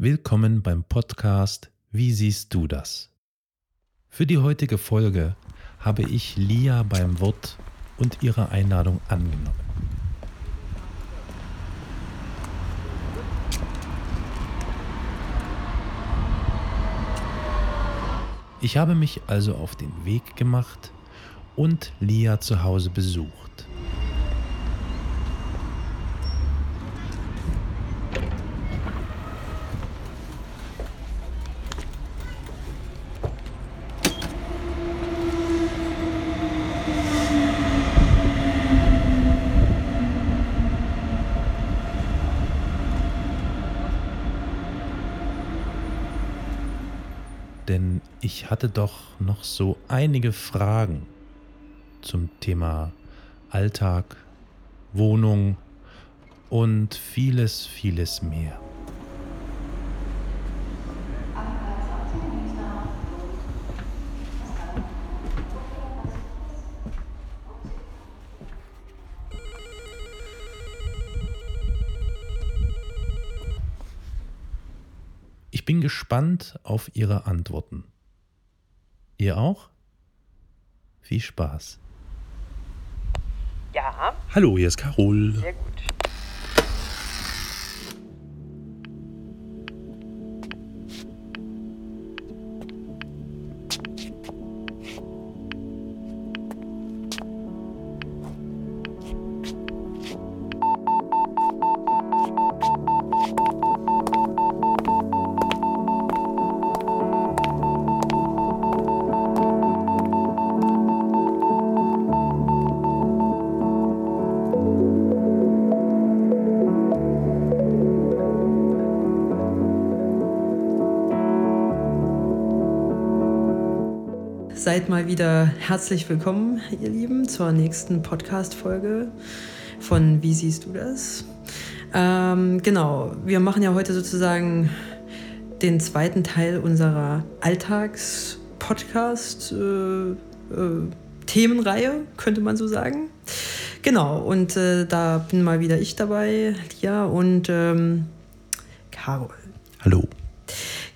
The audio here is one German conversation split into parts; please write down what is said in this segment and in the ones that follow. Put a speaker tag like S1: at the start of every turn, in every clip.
S1: Willkommen beim Podcast Wie siehst du das? Für die heutige Folge habe ich Lia beim Wort und ihre Einladung angenommen. Ich habe mich also auf den Weg gemacht und Lia zu Hause besucht. denn ich hatte doch noch so einige Fragen zum Thema Alltag, Wohnung und vieles, vieles mehr. Ich bin gespannt auf Ihre Antworten. Ihr auch? Viel Spaß.
S2: Ja,
S1: Hallo, hier ist Carol.
S2: sehr gut.
S3: Seid mal wieder herzlich willkommen, ihr Lieben, zur nächsten Podcast-Folge von Wie siehst du das? Ähm, genau, wir machen ja heute sozusagen den zweiten Teil unserer Alltags-Podcast-Themenreihe, könnte man so sagen. Genau, und äh, da bin mal wieder ich dabei, Lia und ähm, Carol.
S1: Hallo.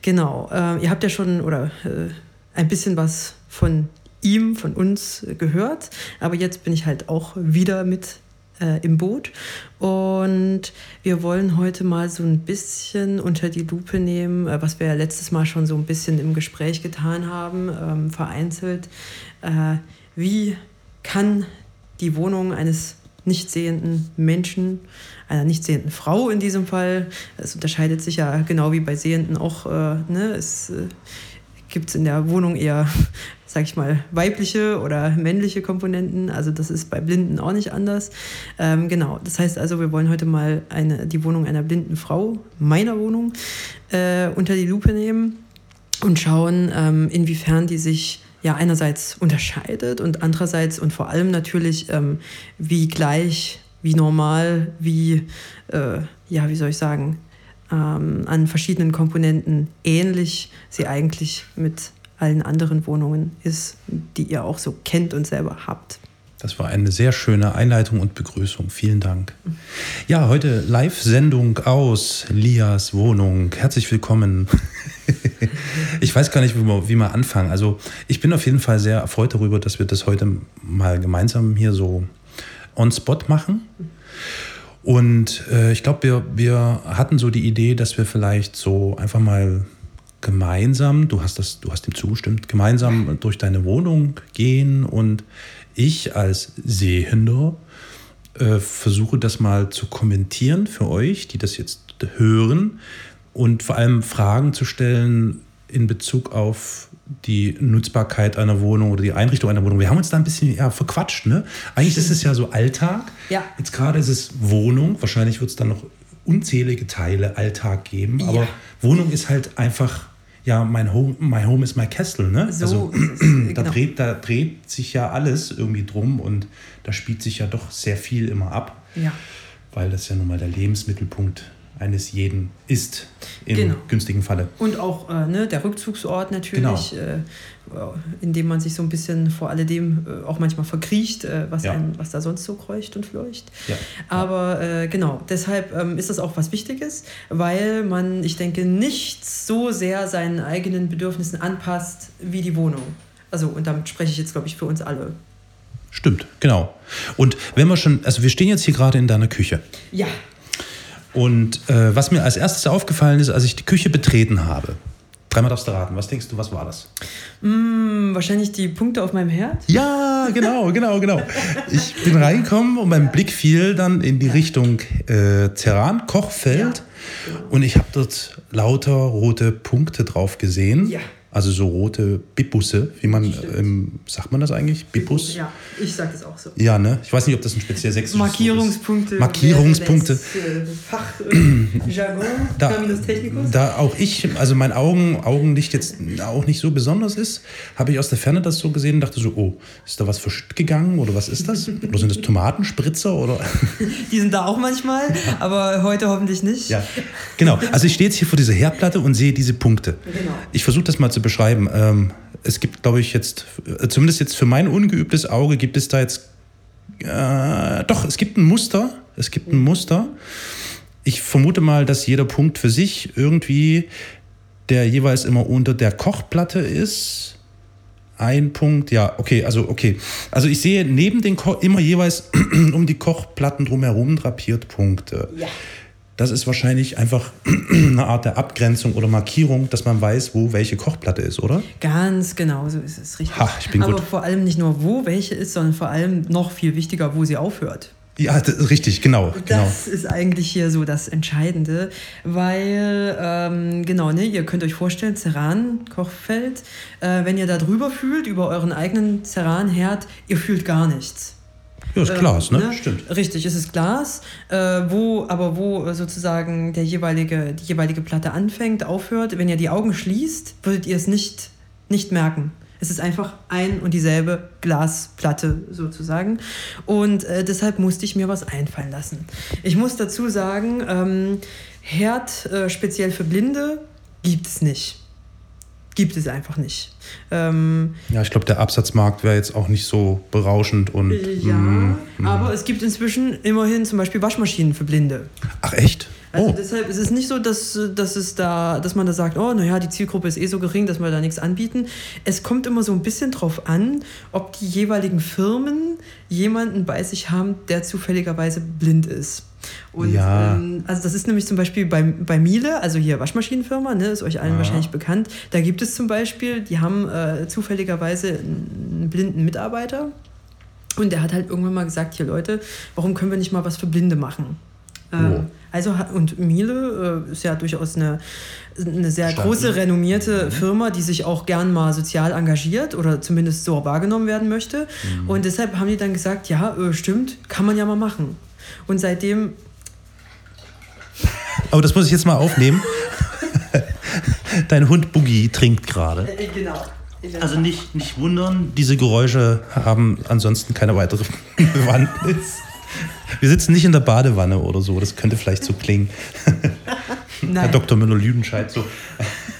S3: Genau, äh, ihr habt ja schon oder äh, ein bisschen was von ihm, von uns gehört, aber jetzt bin ich halt auch wieder mit äh, im Boot und wir wollen heute mal so ein bisschen unter die Lupe nehmen, äh, was wir ja letztes Mal schon so ein bisschen im Gespräch getan haben, ähm, vereinzelt. Äh, wie kann die Wohnung eines nicht sehenden Menschen, einer nicht sehenden Frau in diesem Fall. Es unterscheidet sich ja genau wie bei Sehenden auch. Äh, ne? Es äh, gibt in der Wohnung eher, sag ich mal, weibliche oder männliche Komponenten. Also das ist bei Blinden auch nicht anders. Ähm, genau, das heißt also, wir wollen heute mal eine, die Wohnung einer blinden Frau, meiner Wohnung, äh, unter die Lupe nehmen und schauen, ähm, inwiefern die sich ja einerseits unterscheidet und andererseits und vor allem natürlich ähm, wie gleich, wie normal, wie äh, ja, wie soll ich sagen, ähm, an verschiedenen Komponenten ähnlich sie eigentlich mit allen anderen Wohnungen ist, die ihr auch so kennt und selber habt.
S1: Das war eine sehr schöne Einleitung und Begrüßung. Vielen Dank. Ja, heute Live-Sendung aus Lias Wohnung. Herzlich willkommen. Ich weiß gar nicht, wie wir, wie wir anfangen. Also ich bin auf jeden Fall sehr erfreut darüber, dass wir das heute mal gemeinsam hier so on spot machen. Und äh, ich glaube, wir, wir hatten so die Idee, dass wir vielleicht so einfach mal gemeinsam, du hast das, du hast dem zugestimmt, gemeinsam durch deine Wohnung gehen und ich als Sehender äh, versuche das mal zu kommentieren für euch, die das jetzt hören und vor allem Fragen zu stellen in Bezug auf die Nutzbarkeit einer Wohnung oder die Einrichtung einer Wohnung. Wir haben uns da ein bisschen ja, verquatscht. Ne? Eigentlich ist es ja so Alltag.
S3: Ja.
S1: Jetzt gerade ist es Wohnung. Wahrscheinlich wird es dann noch unzählige Teile Alltag geben. Aber
S3: Ja.
S1: Wohnung ist halt einfach, ja, mein Home, my home is my castle. Ne?
S3: So
S1: also,
S3: es,
S1: da,
S3: genau.
S1: dreht, da dreht sich ja alles irgendwie drum und da spielt sich ja doch sehr viel immer ab
S3: Ja.
S1: weil das ja nun mal der Lebensmittelpunkt eines jeden ist, im
S3: Genau.
S1: günstigen Falle.
S3: Und auch äh, ne, der Rückzugsort natürlich,
S1: Genau.
S3: äh, in dem man sich so ein bisschen vor alledem äh, auch manchmal verkriecht, äh, was,
S1: Ja.
S3: einem, was da sonst so kreucht und fleucht.
S1: Ja.
S3: Aber äh, genau, deshalb ähm, ist das auch was Wichtiges, weil man, ich denke, nicht so sehr seinen eigenen Bedürfnissen anpasst wie die Wohnung. Also, und damit spreche ich jetzt, glaube ich, für uns alle.
S1: Stimmt, genau. Und wenn wir schon, also wir stehen jetzt hier gerade in deiner Küche.
S3: Ja.
S1: Und äh, was mir als erstes aufgefallen ist, als ich die Küche betreten habe, dreimal darfst du raten, was denkst du, was war das?
S3: Hm, wahrscheinlich die Punkte auf meinem Herd.
S1: Ja, genau, genau, genau. Ich bin reingekommen und mein Blick fiel dann in die Richtung äh, Terran, Kochfeld. Und ich habe dort lauter rote Punkte drauf gesehen.
S3: Ja.
S1: Also so rote Bibusse, wie man, ähm, sagt man das eigentlich? Bibus?
S3: Ja, ich sage das auch so.
S1: Ja, ne? Ich weiß nicht, ob das ein speziell sächsisches Wort ist.
S3: Markierungspunkte.
S1: Markierungspunkte.
S3: äh, Fachjargon,
S1: Da,
S3: Terminus technicus.
S1: da auch ich, also mein Augen, Augenlicht jetzt auch nicht so besonders ist, habe ich aus der Ferne das so gesehen und dachte so, oh, ist da was verschütt gegangen oder was ist das? Oder sind das Tomatenspritzer oder?
S3: Die sind da auch manchmal, aber heute hoffentlich nicht.
S1: ja, genau. Also ich stehe jetzt hier vor dieser Herdplatte und sehe diese Punkte.
S3: Genau.
S1: Ich versuche das mal zu beschreiben. Ähm, es gibt, glaube ich, jetzt, äh, zumindest jetzt für mein ungeübtes Auge, gibt es da jetzt, äh, doch, es gibt ein Muster. Es gibt ein Muster. Ich vermute mal, dass jeder Punkt für sich irgendwie, der jeweils immer unter der Kochplatte ist. Ein Punkt, ja, okay, also okay. Also ich sehe neben den Ko immer jeweils um die Kochplatten drumherum drapiert Punkte.
S3: Ja.
S1: Das ist wahrscheinlich einfach eine Art der Abgrenzung oder Markierung, dass man weiß, wo welche Kochplatte ist, oder?
S3: Ganz genau, so ist es richtig.
S1: Ha, ich bin
S3: aber
S1: gut.
S3: vor allem nicht nur, wo welche ist, sondern vor allem noch viel wichtiger, wo sie aufhört.
S1: Ja, richtig, genau. genau.
S3: Das ist eigentlich hier so das Entscheidende, weil, ähm, genau, ne, ihr könnt euch vorstellen, Ceran, Kochfeld, äh, wenn ihr da drüber fühlt, über euren eigenen Ceran-Herd, ihr fühlt gar nichts.
S1: Ja, ist Glas,
S3: Ähm,
S1: ne? Stimmt.
S3: Richtig, es ist Glas, äh, wo, aber wo sozusagen der jeweilige, die jeweilige Platte anfängt, aufhört. Wenn ihr die Augen schließt, würdet ihr es nicht, nicht merken. Es ist einfach ein und dieselbe Glasplatte sozusagen. Und äh, deshalb musste ich mir was einfallen lassen. Ich muss dazu sagen, ähm, Herd äh, speziell für Blinde gibt es nicht. Gibt es einfach nicht. Ähm,
S1: Ja, ich glaube, der Absatzmarkt wäre jetzt auch nicht so berauschend und.
S3: ja,
S1: mm,
S3: aber es gibt inzwischen immerhin zum Beispiel Waschmaschinen für Blinde.
S1: Ach, echt?
S3: Also
S1: Oh,
S3: deshalb ist es nicht so, dass, dass, es da, dass man da sagt, oh, naja, die Zielgruppe ist eh so gering, dass wir da nichts anbieten. Es kommt immer so ein bisschen drauf an, ob die jeweiligen Firmen jemanden bei sich haben, der zufälligerweise blind ist. Und
S1: Ja.
S3: ähm, also das ist nämlich zum Beispiel bei, bei Miele, also hier Waschmaschinenfirma, ne, ist euch allen
S1: Ja.
S3: wahrscheinlich bekannt. Da gibt es zum Beispiel, die haben äh, zufälligerweise einen blinden Mitarbeiter. Und der hat halt irgendwann mal gesagt, hier Leute, warum können wir nicht mal was für Blinde machen? Ähm,
S1: Oh.
S3: Also hat- und Miele äh, ist ja durchaus eine, eine sehr
S1: Stabil.
S3: große, renommierte Firma, die sich auch gern mal sozial engagiert oder zumindest so wahrgenommen werden möchte. Und deshalb haben die dann gesagt, ja, äh, stimmt, kann man ja mal machen. Und seitdem,
S1: aber das muss ich jetzt mal aufnehmen. Dein Hund Boogie trinkt gerade.
S3: äh, genau.
S1: Also nicht, nicht wundern, diese Geräusche haben ansonsten keine weitere Bewandtnis. Wir sitzen nicht in der Badewanne oder so, das könnte vielleicht so klingen. Herr
S3: Nein.
S1: Dr. Müller-Lüdenscheid so.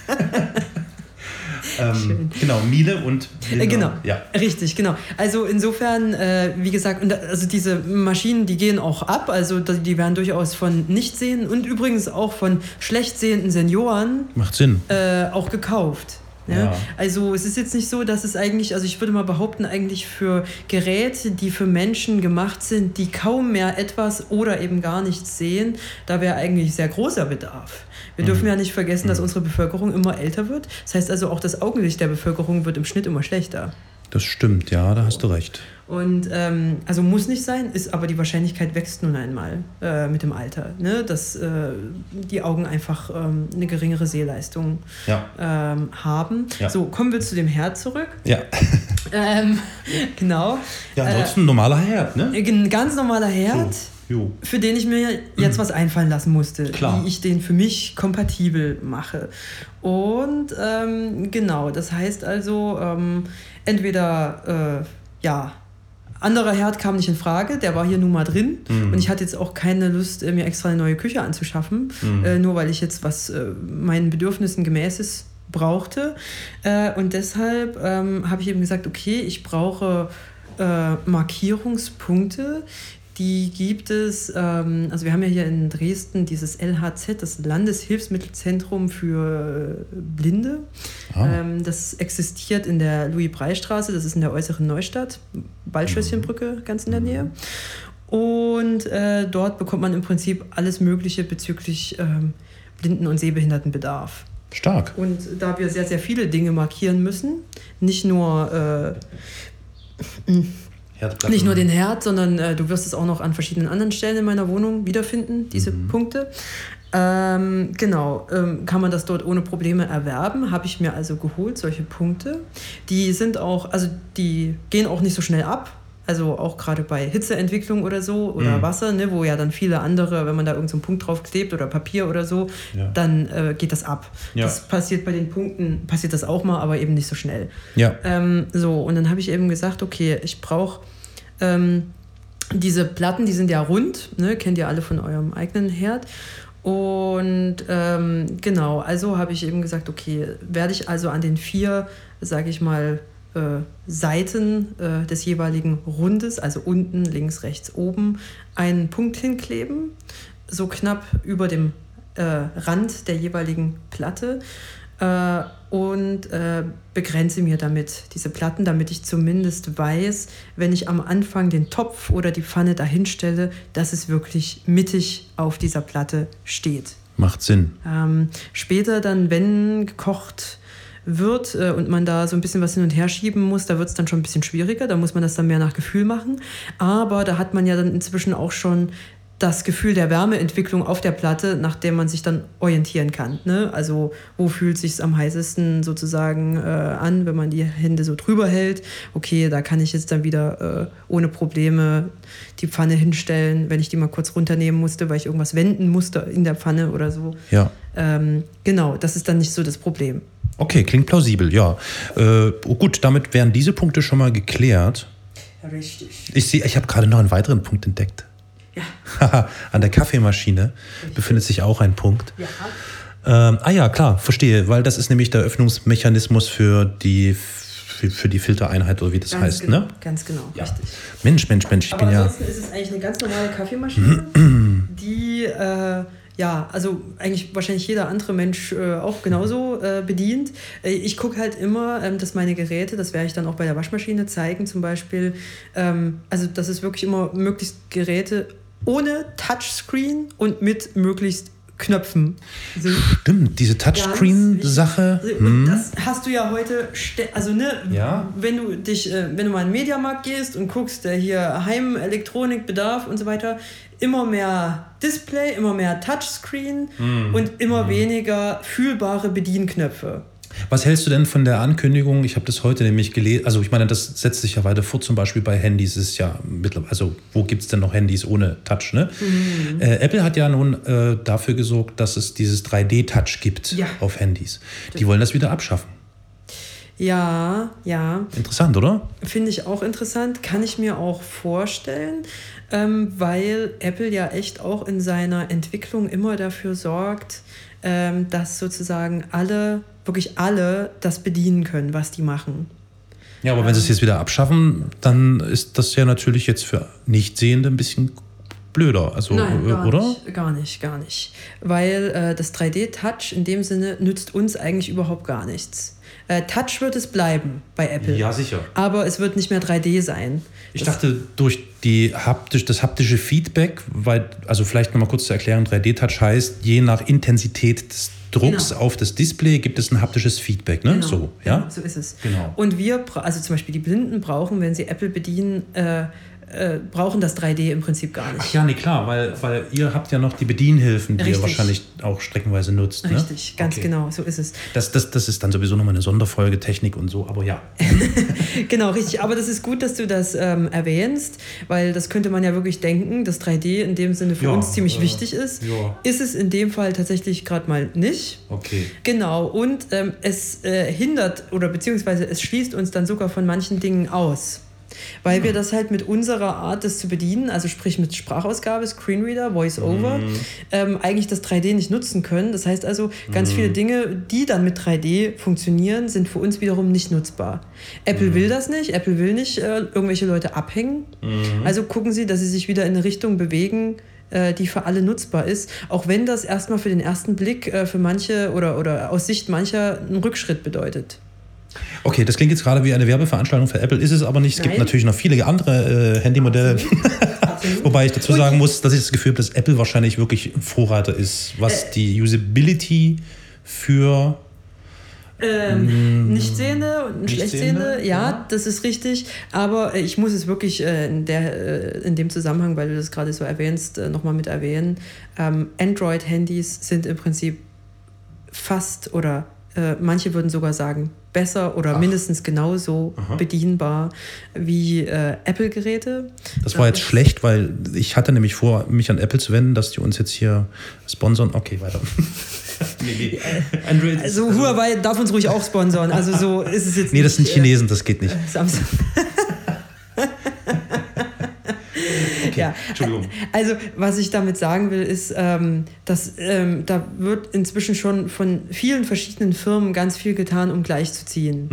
S1: ähm, genau, Miele und.
S3: Äh, genau,
S1: Ja.
S3: richtig, genau. Also insofern, äh, wie gesagt, und also diese Maschinen, die gehen auch ab, also die die werden durchaus von Nichtsehenden und übrigens auch von schlecht sehenden Senioren
S1: Macht Sinn.
S3: äh, auch gekauft. Ja?
S1: Ja.
S3: Also es ist jetzt nicht so, dass es eigentlich, also ich würde mal behaupten, eigentlich für Geräte, die für Menschen gemacht sind, die kaum mehr etwas oder eben gar nichts sehen, da wäre eigentlich sehr großer Bedarf. Wir dürfen ja nicht vergessen, dass unsere Bevölkerung immer älter wird. Das heißt also auch das Augenlicht der Bevölkerung wird im Schnitt immer schlechter.
S1: Das stimmt, ja, da hast du recht.
S3: Und ähm, also muss nicht sein, ist aber die Wahrscheinlichkeit wächst nun einmal äh, mit dem Alter, ne? dass äh, die Augen einfach ähm, eine geringere Sehleistung
S1: Ja.
S3: ähm, haben.
S1: Ja.
S3: So, kommen wir zu dem Herd zurück.
S1: Ja,
S3: Ähm, genau.
S1: ja ansonsten ein normaler Herd, ne?
S3: Äh, ein ganz normaler Herd,
S1: So, jo.
S3: für den ich mir jetzt was einfallen lassen musste,
S1: Klar.
S3: wie ich den für mich kompatibel mache. Und ähm, genau, das heißt also, ähm, entweder äh, ja, anderer Herd kam nicht in Frage, der war hier nun mal drin. Mhm. Und ich hatte jetzt auch keine Lust, äh, mir extra eine neue Küche anzuschaffen, mhm. äh, nur weil ich jetzt was äh, meinen Bedürfnissen gemäßes brauchte. Äh, und deshalb ähm, habe ich eben gesagt, okay, ich brauche äh, Markierungspunkte, die gibt es, ähm, also wir haben ja hier in Dresden dieses LHZ, das Landeshilfsmittelzentrum für Blinde. Ah. Ähm, das existiert in der Louis-Brey-Straße, das ist in der äußeren Neustadt, Waldschösschenbrücke, mhm. ganz in der Nähe. Und äh, dort bekommt man im Prinzip alles Mögliche bezüglich ähm, Blinden- und Sehbehindertenbedarf.
S1: Stark.
S3: Und da wir sehr, sehr viele Dinge markieren müssen, nicht nur äh, nicht nur den Herd, sondern äh, du wirst es auch noch an verschiedenen anderen Stellen in meiner Wohnung wiederfinden, diese mhm. Punkte. Ähm, genau, ähm, kann man das dort ohne Probleme erwerben. Habe ich mir also geholt, solche Punkte. Die sind auch, also die gehen auch nicht so schnell ab. Also auch gerade bei Hitzeentwicklung oder so oder mhm. Wasser, ne, wo ja dann viele andere, wenn man da irgendeinen so Punkt drauf klebt oder Papier oder so, ja. dann äh, geht das ab. Ja. Das passiert bei den Punkten, passiert das auch mal, aber eben nicht so schnell.
S1: Ja.
S3: Ähm, so, und dann habe ich eben gesagt, okay, ich brauche ähm, diese Platten, die sind ja rund, ne, kennt ihr alle von eurem eigenen Herd. Und ähm, genau, also habe ich eben gesagt, okay, werde ich also an den vier, sage ich mal, Seiten äh, des jeweiligen Rundes, also unten, links, rechts, oben, einen Punkt hinkleben, so knapp über dem äh, Rand der jeweiligen Platte äh, und äh, begrenze mir damit diese Platten, damit ich zumindest weiß, wenn ich am Anfang den Topf oder die Pfanne dahinstelle, dass es wirklich mittig auf dieser Platte steht.
S1: Macht Sinn.
S3: Ähm, später dann, wenn gekocht wird äh, und man da so ein bisschen was hin und her schieben muss, da wird es dann schon ein bisschen schwieriger. Da muss man das dann mehr nach Gefühl machen. Aber da hat man ja dann inzwischen auch schon das Gefühl der Wärmeentwicklung auf der Platte, nach der man sich dann orientieren kann. Ne? Also wo fühlt sich am heißesten sozusagen äh, an, wenn man die Hände so drüber hält. Okay, da kann ich jetzt dann wieder äh, ohne Probleme die Pfanne hinstellen, wenn ich die mal kurz runternehmen musste, weil ich irgendwas wenden musste in der Pfanne oder so.
S1: Ja.
S3: Ähm, genau, das ist dann nicht so das Problem.
S1: Okay, klingt plausibel, ja. Äh, gut, damit wären diese Punkte schon mal geklärt.
S3: Richtig.
S1: Ich sehe, ich habe gerade noch einen weiteren Punkt entdeckt.
S3: Ja.
S1: An der Kaffeemaschine befindet sich auch ein Punkt.
S3: Ja.
S1: Ähm, ah ja, klar, verstehe, weil das ist nämlich der Öffnungsmechanismus für die für, die Filtereinheit oder wie das ganz heißt,
S3: genau,
S1: ne?
S3: Ganz genau,
S1: ja. richtig. Mensch, Mensch, Mensch, ich
S3: Aber
S1: bin
S3: ansonsten ja. ist es eigentlich eine ganz normale Kaffeemaschine, die äh, ja, also eigentlich wahrscheinlich jeder andere Mensch äh, auch genauso äh, bedient. Äh, ich gucke halt immer, ähm, dass meine Geräte, das werde ich dann auch bei der Waschmaschine zeigen, zum Beispiel, ähm, also dass es wirklich immer möglichst Geräte ohne Touchscreen und mit möglichst Knöpfen
S1: sind. Stimmt, diese Touchscreen-Sache.
S3: Hm. Das hast du ja heute, also ne,
S1: ja.
S3: wenn du dich, äh, wenn du mal in den Mediamarkt gehst und guckst, der hier Heimelektronik, Bedarf und so weiter, immer mehr Display, immer mehr Touchscreen hm. und immer hm. weniger fühlbare Bedienknöpfe.
S1: Was hältst du denn von der Ankündigung? Ich habe das heute nämlich gelesen. Also, ich meine, das setzt sich ja weiter fort. Zum Beispiel bei Handys ist ja mittlerweile, also, wo gibt es denn noch Handys ohne Touch? Ne? Mhm. Äh, Apple hat ja nun äh, dafür gesorgt, dass es dieses 3D-Touch gibt
S3: ja.
S1: auf Handys. Die wollen das wieder abschaffen.
S3: Ja, ja.
S1: Interessant, oder?
S3: Finde ich auch interessant. Kann ich mir auch vorstellen, ähm, weil Apple ja echt auch in seiner Entwicklung immer dafür sorgt, ähm, dass sozusagen alle wirklich alle das bedienen können, was die machen.
S1: Ja, aber wenn sie es jetzt wieder abschaffen, dann ist das ja natürlich jetzt für Nichtsehende ein bisschen blöder, also
S3: Nein, gar
S1: oder?
S3: Nicht, gar nicht, gar nicht. Weil äh, das 3D-Touch in dem Sinne nützt uns eigentlich überhaupt gar nichts. Äh, Touch wird es bleiben bei Apple.
S1: Ja, sicher.
S3: Aber es wird nicht mehr 3D sein.
S1: Ich das dachte, durch die haptisch, das haptische Feedback, weil, also vielleicht nochmal kurz zu erklären, 3D-Touch heißt, je nach Intensität des Drucks genau. auf das Display gibt es ein haptisches Feedback, ne?
S3: Genau.
S1: So, ja?
S3: So ist es.
S1: Genau.
S3: Und wir, also zum Beispiel die Blinden brauchen, wenn sie Apple bedienen, äh, äh, brauchen das 3D im Prinzip gar nicht.
S1: Ach ja, nee, klar, weil, weil ihr habt ja noch die Bedienhilfen, die Richtig. ihr wahrscheinlich auch streckenweise nutzt.
S3: Ne? Richtig, ganz okay. genau, so ist es.
S1: Das, das, das ist dann sowieso nochmal eine Sonderfolge, Technik und so, aber ja.
S3: genau, richtig. Aber das ist gut, dass du das ähm, erwähnst, weil das könnte man ja wirklich denken, dass 3D in dem Sinne für ja, uns ziemlich äh, wichtig ist.
S1: Ja.
S3: Ist es in dem Fall tatsächlich gerade mal nicht.
S1: Okay.
S3: Genau, und ähm, es äh, hindert oder beziehungsweise es schließt uns dann sogar von manchen Dingen aus. Weil wir das halt mit unserer Art, das zu bedienen, also sprich mit Sprachausgabe, Screenreader, Voice-Over,
S1: Mhm.
S3: ähm, eigentlich das 3D nicht nutzen können. Das heißt also, ganz viele Dinge, die dann mit 3D funktionieren, sind für uns wiederum nicht nutzbar. Apple will das nicht, Apple will nicht äh, irgendwelche Leute abhängen. Also gucken sie, dass sie sich wieder in eine Richtung bewegen, äh, die für alle nutzbar ist, auch wenn das erstmal für den ersten Blick äh, für manche oder, oder aus Sicht mancher einen Rückschritt bedeutet.
S1: Okay, das klingt jetzt gerade wie eine Werbeveranstaltung für Apple, ist es aber nicht. Es gibt
S3: Nein.
S1: natürlich noch viele andere äh, Handymodelle. Wobei ich dazu sagen muss, dass ich das Gefühl habe, dass Apple wahrscheinlich wirklich ein Vorreiter ist, was
S3: Äh.
S1: die Usability für.
S3: Ähm, Nichtsehende und
S1: Nichtsehende,
S3: Schlechtsehende, ja,
S1: ja.
S3: das ist richtig. Aber äh, ich muss es wirklich äh, in, der, äh, in dem Zusammenhang, weil du das gerade so erwähnst, äh, nochmal mit erwähnen. Ähm, Android-Handys sind im Prinzip fast oder äh, manche würden sogar sagen besser oder
S1: Ach.
S3: mindestens genauso
S1: Aha.
S3: bedienbar wie äh, Apple-Geräte.
S1: Das war jetzt schlecht, weil ich hatte nämlich vor, mich an Apple zu wenden, dass die uns jetzt hier sponsern. Okay, weiter. nee, nee. Android ist-
S3: Also Huawei darf uns ruhig auch sponsoren. Also so ist es jetzt
S1: Nee, das sind
S3: äh,
S1: Chinesen, das geht nicht.
S3: Samsung. Ja,
S1: Entschuldigung.
S3: also was ich damit sagen will, ist, ähm, dass ähm, da wird inzwischen schon von vielen verschiedenen Firmen ganz viel getan, um gleichzuziehen.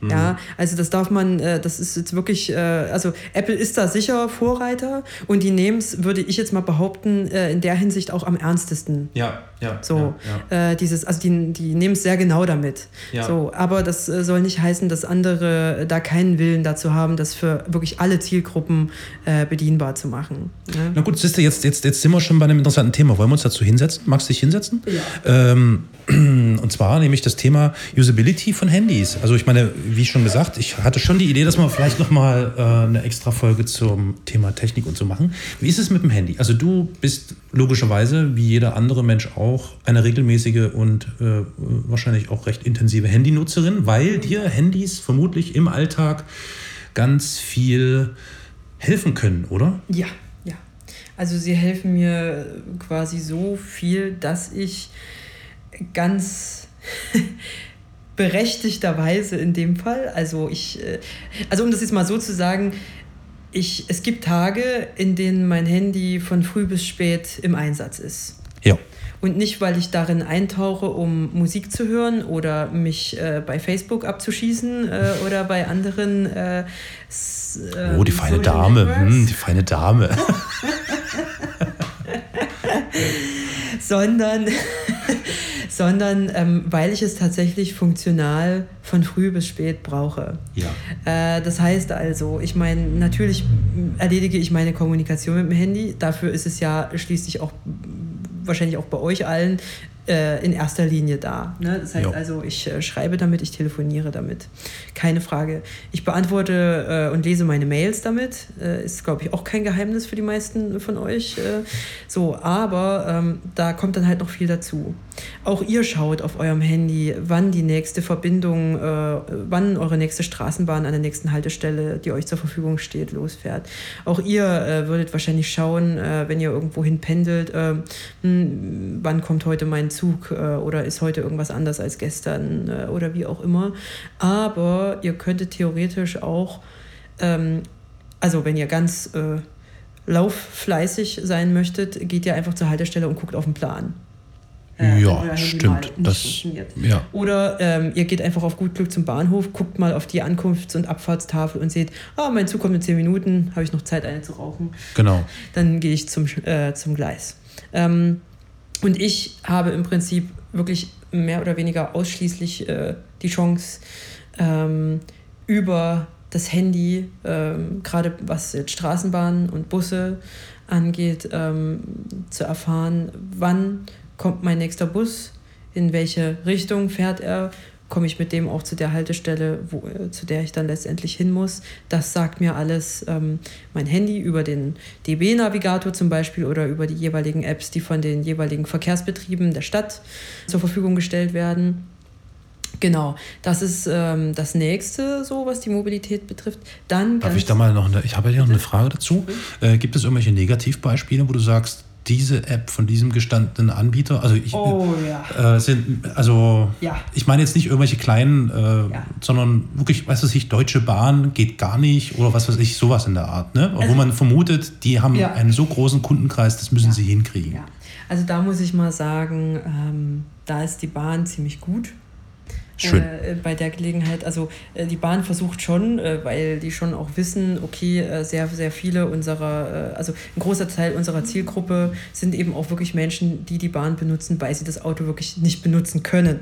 S1: Mhm,
S3: Ja, also das darf man, äh, das ist jetzt wirklich, äh, also Apple ist da sicher Vorreiter und die nehmen es, würde ich jetzt mal behaupten, äh, in der Hinsicht auch am ernstesten.
S1: Ja, ja.
S3: So,
S1: ja,
S3: Äh, dieses, also die, die nehmen es sehr genau damit.
S1: Ja.
S3: So, aber das äh, soll nicht heißen, dass andere äh, da keinen Willen dazu haben, das für wirklich alle Zielgruppen äh, bedienbar zu machen. Ne?
S1: Na gut, siehst du, jetzt, jetzt, jetzt sind wir schon bei einem interessanten Thema. Wollen wir uns dazu hinsetzen? Magst du dich hinsetzen?
S3: Ja.
S1: Ähm, und zwar nämlich das Thema Usability von Handys. Also ich meine, wie schon gesagt, ich hatte schon die Idee, dass wir vielleicht nochmal äh, eine extra Folge zum Thema Technik und so machen. Wie ist es mit dem Handy? Also du bist logischerweise, wie jeder andere Mensch auch, eine regelmäßige und äh, wahrscheinlich auch recht intensive Handynutzerin, weil dir Handys vermutlich im Alltag ganz viel helfen können, oder?
S3: Ja, ja. Also sie helfen mir quasi so viel, dass ich ganz berechtigterweise in dem Fall, also ich, äh, also um das jetzt mal so zu sagen, ich, es gibt Tage, in denen mein Handy von früh bis spät im Einsatz ist.
S1: Ja.
S3: Und nicht, weil ich darin eintauche, um Musik zu hören oder mich äh, bei Facebook abzuschießen äh, oder bei anderen. Äh, s-
S1: Oh, die
S3: ähm,
S1: feine
S3: Social
S1: Dame. Hm, die feine Dame.
S3: sondern, sondern ähm, weil ich es tatsächlich funktional von früh bis spät brauche.
S1: Ja.
S3: Äh, das heißt also, ich meine, natürlich erledige ich meine Kommunikation mit dem Handy. Dafür ist es ja schließlich auch wahrscheinlich auch bei euch allen äh, in erster Linie da. Ne? Das heißt
S1: Jo.
S3: also, ich äh, schreibe damit, ich telefoniere damit. Keine Frage. Ich beantworte äh, und lese meine Mails damit. Äh, ist, glaube ich, auch kein Geheimnis für die meisten von euch. Äh, so, aber ähm, da kommt dann halt noch viel dazu. Auch ihr schaut auf eurem Handy, wann die nächste Verbindung, wann eure nächste Straßenbahn an der nächsten Haltestelle, die euch zur Verfügung steht, losfährt. Auch ihr würdet wahrscheinlich schauen, wenn ihr irgendwo hin pendelt, äh, hm, wann kommt heute mein Zug äh, oder ist heute irgendwas anders als gestern äh, oder wie auch immer. Aber ihr könntet theoretisch auch, ähm, also wenn ihr ganz äh, lauffleißig sein möchtet, geht ihr einfach zur Haltestelle und guckt auf den Plan. Äh,
S1: ja, stimmt. Das, ja.
S3: Oder ähm, ihr geht einfach auf gut Glück zum Bahnhof, guckt mal auf die Ankunfts- und Abfahrtstafel und seht, ah, mein Zug kommt in 10 Minuten, habe ich noch Zeit, eine zu rauchen.
S1: Genau.
S3: Dann gehe ich zum, äh, zum Gleis. Ähm, und ich habe im Prinzip wirklich mehr oder weniger ausschließlich äh, die Chance, ähm, über das Handy, ähm, gerade was jetzt Straßenbahnen und Busse angeht, ähm, zu erfahren, wann kommt mein nächster Bus, in welche Richtung fährt er, komme ich mit dem auch zu der Haltestelle, wo, äh, zu der ich dann letztendlich hin muss. Das sagt mir alles ähm, mein Handy über den DB-Navigator zum Beispiel oder über die jeweiligen Apps, die von den jeweiligen Verkehrsbetrieben der Stadt zur Verfügung gestellt werden. Genau, das ist ähm, das nächste, so was die Mobilität betrifft. Dann
S1: Darf ich da mal noch eine, ich habe ja noch eine Frage dazu. Äh, gibt es irgendwelche Negativbeispiele, wo du sagst, diese App von diesem gestandenen Anbieter? Also ich
S3: Oh ja.
S1: äh, sind also
S3: Ja.
S1: ich meine jetzt nicht irgendwelche kleinen, äh,
S3: Ja.
S1: sondern wirklich, weiß was ich, Deutsche Bahn geht gar nicht oder was weiß ich, sowas in der Art, ne? Wo man vermutet, die haben
S3: Also Ja.
S1: einen so großen Kundenkreis, das müssen sie hinkriegen.
S3: Also da muss ich mal sagen, ähm, da ist die Bahn ziemlich gut.
S1: Schön.
S3: Äh, bei der Gelegenheit, also äh, die Bahn versucht schon, äh, weil die schon auch wissen, okay, äh, sehr, sehr viele unserer, äh, also ein großer Teil unserer Zielgruppe sind eben auch wirklich Menschen, die die Bahn benutzen, weil sie das Auto wirklich nicht benutzen können.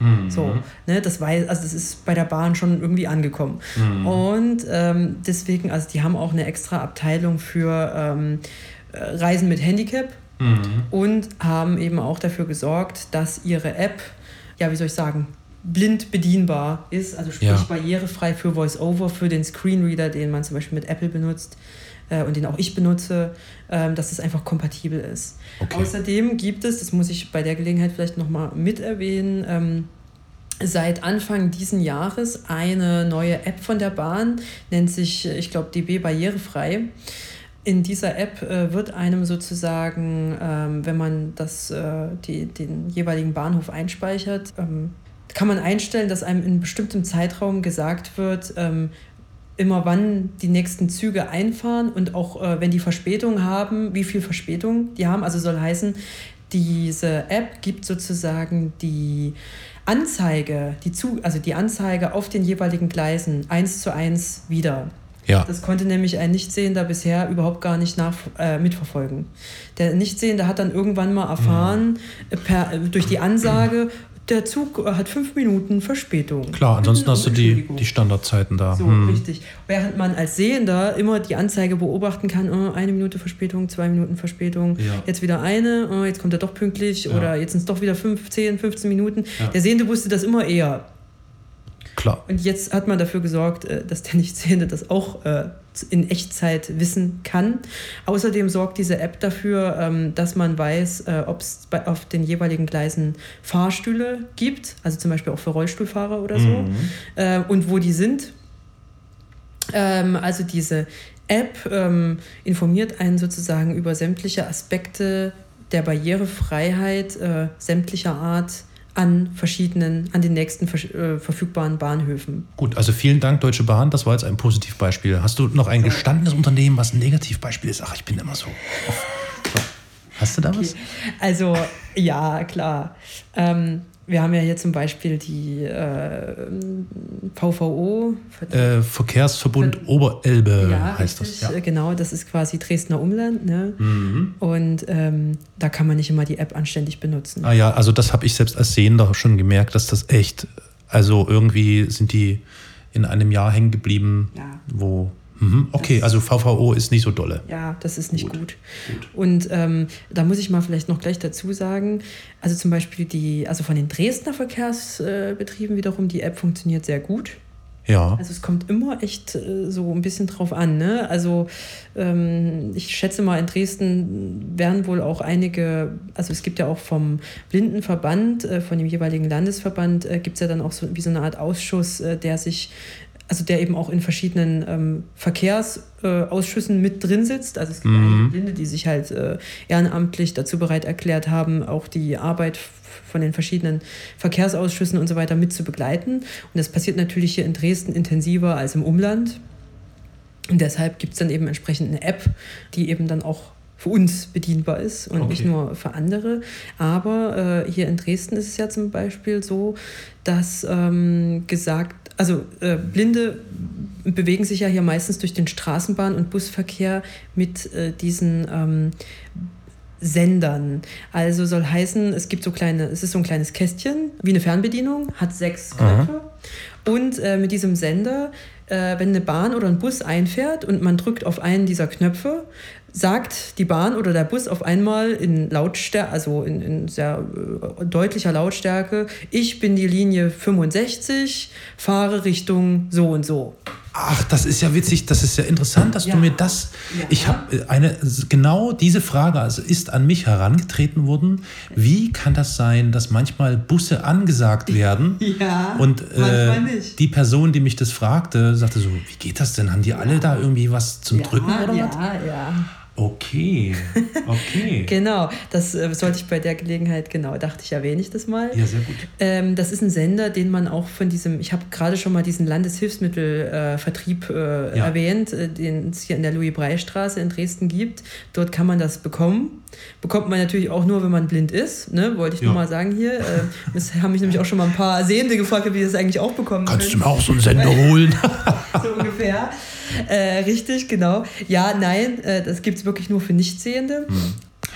S1: Mhm.
S3: So, ne, das weiß, also das ist bei der Bahn schon irgendwie angekommen.
S1: Mhm.
S3: Und ähm, deswegen, also die haben auch eine extra Abteilung für ähm, äh, Reisen mit Handicap
S1: Mhm.
S3: und haben eben auch dafür gesorgt, dass ihre App, ja, wie soll ich sagen, blind bedienbar ist, also sprich
S1: Ja.
S3: barrierefrei für VoiceOver, für den Screenreader, den man zum Beispiel mit Apple benutzt äh, und den auch ich benutze, ähm, dass es einfach kompatibel ist.
S1: Okay.
S3: Außerdem gibt es, das muss ich bei der Gelegenheit vielleicht nochmal mit erwähnen, ähm, seit Anfang diesen Jahres eine neue App von der Bahn, nennt sich, äh, ich glaube, DB Barrierefrei. In dieser App äh, wird einem sozusagen, ähm, wenn man das, äh, die, den jeweiligen Bahnhof einspeichert, ähm, kann man einstellen, dass einem in bestimmtem Zeitraum gesagt wird, ähm, immer wann die nächsten Züge einfahren und auch äh, wenn die Verspätung haben, wie viel Verspätung die haben. Also soll heißen, diese App gibt sozusagen die Anzeige, die Zu also die Anzeige auf den jeweiligen Gleisen eins zu eins wieder.
S1: Ja.
S3: Das konnte nämlich ein Nichtsehender bisher überhaupt gar nicht nach, äh, mitverfolgen. Der Nichtsehende hat dann irgendwann mal erfahren, äh, per, durch die Ansage, der Zug äh, hat fünf Minuten Verspätung.
S1: Klar, ansonsten hast du die, die Standardzeiten da.
S3: So,
S1: Hm.
S3: richtig. Während man als Sehender immer die Anzeige beobachten kann, oh, eine Minute Verspätung, zwei Minuten Verspätung,
S1: Ja.
S3: jetzt wieder eine, oh, jetzt kommt er doch pünktlich
S1: Ja.
S3: oder jetzt sind es doch wieder fünf, 10, 15 Minuten.
S1: Ja.
S3: Der Sehende wusste das immer eher.
S1: Klar.
S3: Und jetzt hat man dafür gesorgt, äh, dass der Nichtsehende das auch äh, in Echtzeit wissen kann. Außerdem sorgt diese App dafür, ähm, dass man weiß, ob es auf den jeweiligen Gleisen Fahrstühle gibt, also zum Beispiel auch für Rollstuhlfahrer oder so,
S1: Mhm.
S3: äh, und wo die sind. Ähm, also diese App ähm, informiert einen sozusagen über sämtliche Aspekte der Barrierefreiheit äh, sämtlicher Art an verschiedenen, an den nächsten äh, verfügbaren Bahnhöfen.
S1: Gut, also vielen Dank, Deutsche Bahn. Das war jetzt ein Positivbeispiel. Hast du noch ein gestandenes Unternehmen, was ein Negativbeispiel ist? Ach, ich bin immer so. so. Hast du da was?
S3: Also ja, klar. Ähm, wir haben ja hier zum Beispiel die äh, VVO.
S1: Äh, Verkehrsverbund Oberelbe
S3: ja,
S1: heißt das. Ja.
S3: äh, genau. Das ist quasi Dresdner Umland. Ne?
S1: Mhm.
S3: Und ähm, da kann man nicht immer die App anständig benutzen.
S1: Ah ja, also das habe ich selbst als Sehender schon gemerkt, dass das echt, also irgendwie sind die in einem Jahr hängen geblieben,
S3: Ja.
S1: wo, mhm, okay, also VVO ist nicht so dolle.
S3: Ja, das ist nicht
S1: Gut.
S3: gut. Und ähm, da muss ich mal vielleicht noch gleich dazu sagen, also zum Beispiel die, also von den Dresdner Verkehrsbetrieben wiederum, die App funktioniert sehr gut.
S1: Ja,
S3: Also es kommt immer echt äh, so ein bisschen drauf an. Ne? Also ähm, ich schätze mal, in Dresden werden wohl auch einige, also es gibt ja auch vom Blindenverband, äh, von dem jeweiligen Landesverband, äh, gibt es ja dann auch so wie so eine Art Ausschuss, äh, der sich also der eben auch in verschiedenen ähm, Verkehrsausschüssen mit drin sitzt. Also es gibt
S1: Mhm.
S3: einige Blinde, die sich halt äh, ehrenamtlich dazu bereit erklärt haben, auch die Arbeit von den verschiedenen Verkehrsausschüssen und so weiter mit zu begleiten. Und das passiert natürlich hier in Dresden intensiver als im Umland. Und deshalb gibt es dann eben entsprechend eine App, die eben dann auch für uns bedienbar ist und
S1: Okay.
S3: nicht nur für andere. Aber äh, hier in Dresden ist es ja zum Beispiel so, dass ähm, gesagt, also äh, Blinde bewegen sich ja hier meistens durch den Straßenbahn- und Busverkehr mit äh, diesen ähm, Sendern. Also soll heißen, es gibt so kleine, es ist so ein kleines Kästchen, wie eine Fernbedienung, hat sechs
S1: Aha.
S3: Knöpfe. Und äh, mit diesem Sender, äh, wenn eine Bahn oder ein Bus einfährt und man drückt auf einen dieser Knöpfe, sagt die Bahn oder der Bus auf einmal in Lautstärke, also in, in sehr äh, deutlicher Lautstärke, ich bin die Linie 65, fahre Richtung so und so.
S1: Ach, das ist ja witzig, das ist ja interessant, dass
S3: Ja.
S1: du mir das.
S3: Ja.
S1: Ich habe eine genau diese Frage also ist an mich herangetreten worden. Wie kann das sein, dass manchmal Busse angesagt werden?
S3: Ja,
S1: Und äh, die Person, die mich das fragte, sagte so: Wie geht das denn? Haben die alle da irgendwie was zum Drücken oder was?
S3: ja, ja.
S1: Okay, okay.
S3: genau, das äh, sollte ich bei der Gelegenheit, genau, dachte ich, erwähne ich das mal.
S1: Ja, sehr gut.
S3: Ähm, das ist ein Sender, den man auch von diesem, ich habe gerade schon mal diesen Landeshilfsmittelvertrieb äh,
S1: Ja.
S3: erwähnt, äh, den es hier in der Louis-Brey-Straße in Dresden gibt. Dort kann man das bekommen. Bekommt man natürlich auch nur, wenn man blind ist, ne? wollte ich
S1: Ja.
S3: nur mal sagen hier. Äh, Es haben mich nämlich auch schon mal ein paar Sehende gefragt, wie das eigentlich auch bekommen
S1: Kannst du
S3: können
S1: mir auch so einen Sender holen?
S3: so ungefähr. Äh, richtig, genau. Ja, nein, äh, das gibt es wirklich nur für Nichtsehende.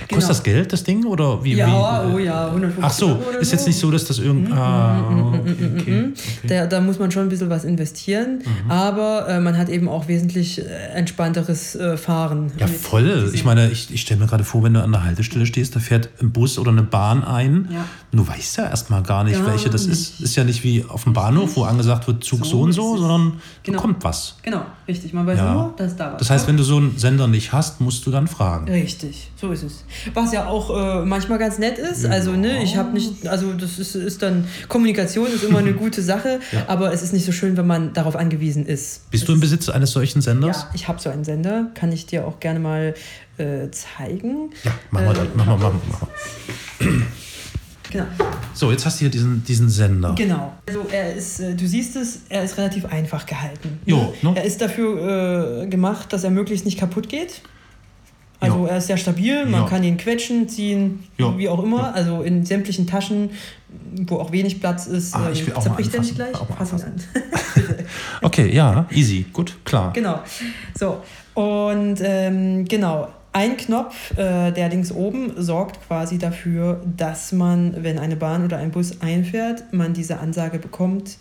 S1: Kostet das Geld, das Ding? Oder wie?
S3: Ja,
S1: wie,
S3: oh ja, 150
S1: Ach so, ist jetzt
S3: so.
S1: nicht so, dass das irgend. Ah, okay, okay, okay.
S3: Da, da muss man schon ein bisschen was investieren,
S1: Mhm.
S3: aber äh, man hat eben auch wesentlich äh, entspannteres äh, Fahren.
S1: Ja, voll. Ich meine, ich, ich stelle mir gerade vor, wenn du an der Haltestelle stehst, da fährt ein Bus oder eine Bahn ein.
S3: Ja.
S1: Du weißt ja erstmal gar nicht,
S3: Gar
S1: welche das ist.
S3: nicht.
S1: Ist ja nicht wie auf dem Bahnhof, wo angesagt wird, Zug so,
S3: So
S1: und
S3: ist
S1: so, sondern
S3: Genau.
S1: da kommt was.
S3: Genau, richtig. Man weiß
S1: Ja.
S3: nur, dass da was
S1: Das heißt, wenn du so einen Sender nicht hast, musst du dann fragen.
S3: Richtig, so ist es. Was ja auch äh, manchmal ganz nett ist. Also, ne, ich habe nicht, also das ist, ist dann, Kommunikation ist immer eine gute Sache,
S1: Ja.
S3: aber es ist nicht so schön, wenn man darauf angewiesen ist.
S1: Bist du im Besitz eines solchen Senders?
S3: Ja, ich habe so einen Sender, kann ich dir auch gerne mal äh, zeigen.
S1: Ja, mach mal,
S3: Äh,
S1: das, mach mal, mach mal, mach mal.
S3: Genau.
S1: So, jetzt hast du hier diesen, diesen Sender.
S3: Genau. Also er ist, äh, du siehst es, er ist relativ einfach gehalten.
S1: Jo, ne?
S3: Er ist dafür äh, gemacht, dass er möglichst nicht kaputt geht. Also
S1: Jo.
S3: er ist sehr stabil, man
S1: Ja.
S3: kann ihn quetschen, ziehen,
S1: Ja.
S3: wie auch immer.
S1: Ja.
S3: Also in sämtlichen Taschen, wo auch wenig Platz ist.
S1: Ah,
S3: ähm,
S1: ich will auch
S3: zerbricht er nicht gleich?
S1: Auch
S3: Fass ihn an.
S1: Okay, ja, easy, gut, klar.
S3: Genau. So, und ähm, genau. Ein Knopf, äh, der links oben, sorgt quasi dafür, dass man, wenn eine Bahn oder ein Bus einfährt, man diese Ansage bekommt,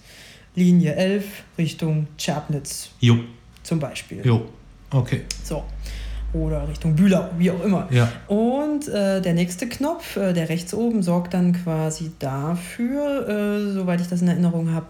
S3: Linie 11 Richtung Tschernitz
S1: Jo,
S3: zum Beispiel.
S1: jo, okay.
S3: So. Oder Richtung Bühlau, wie auch immer.
S1: Ja.
S3: Und äh, der nächste Knopf, äh, der rechts oben, sorgt dann quasi dafür, äh, soweit ich das in Erinnerung habe,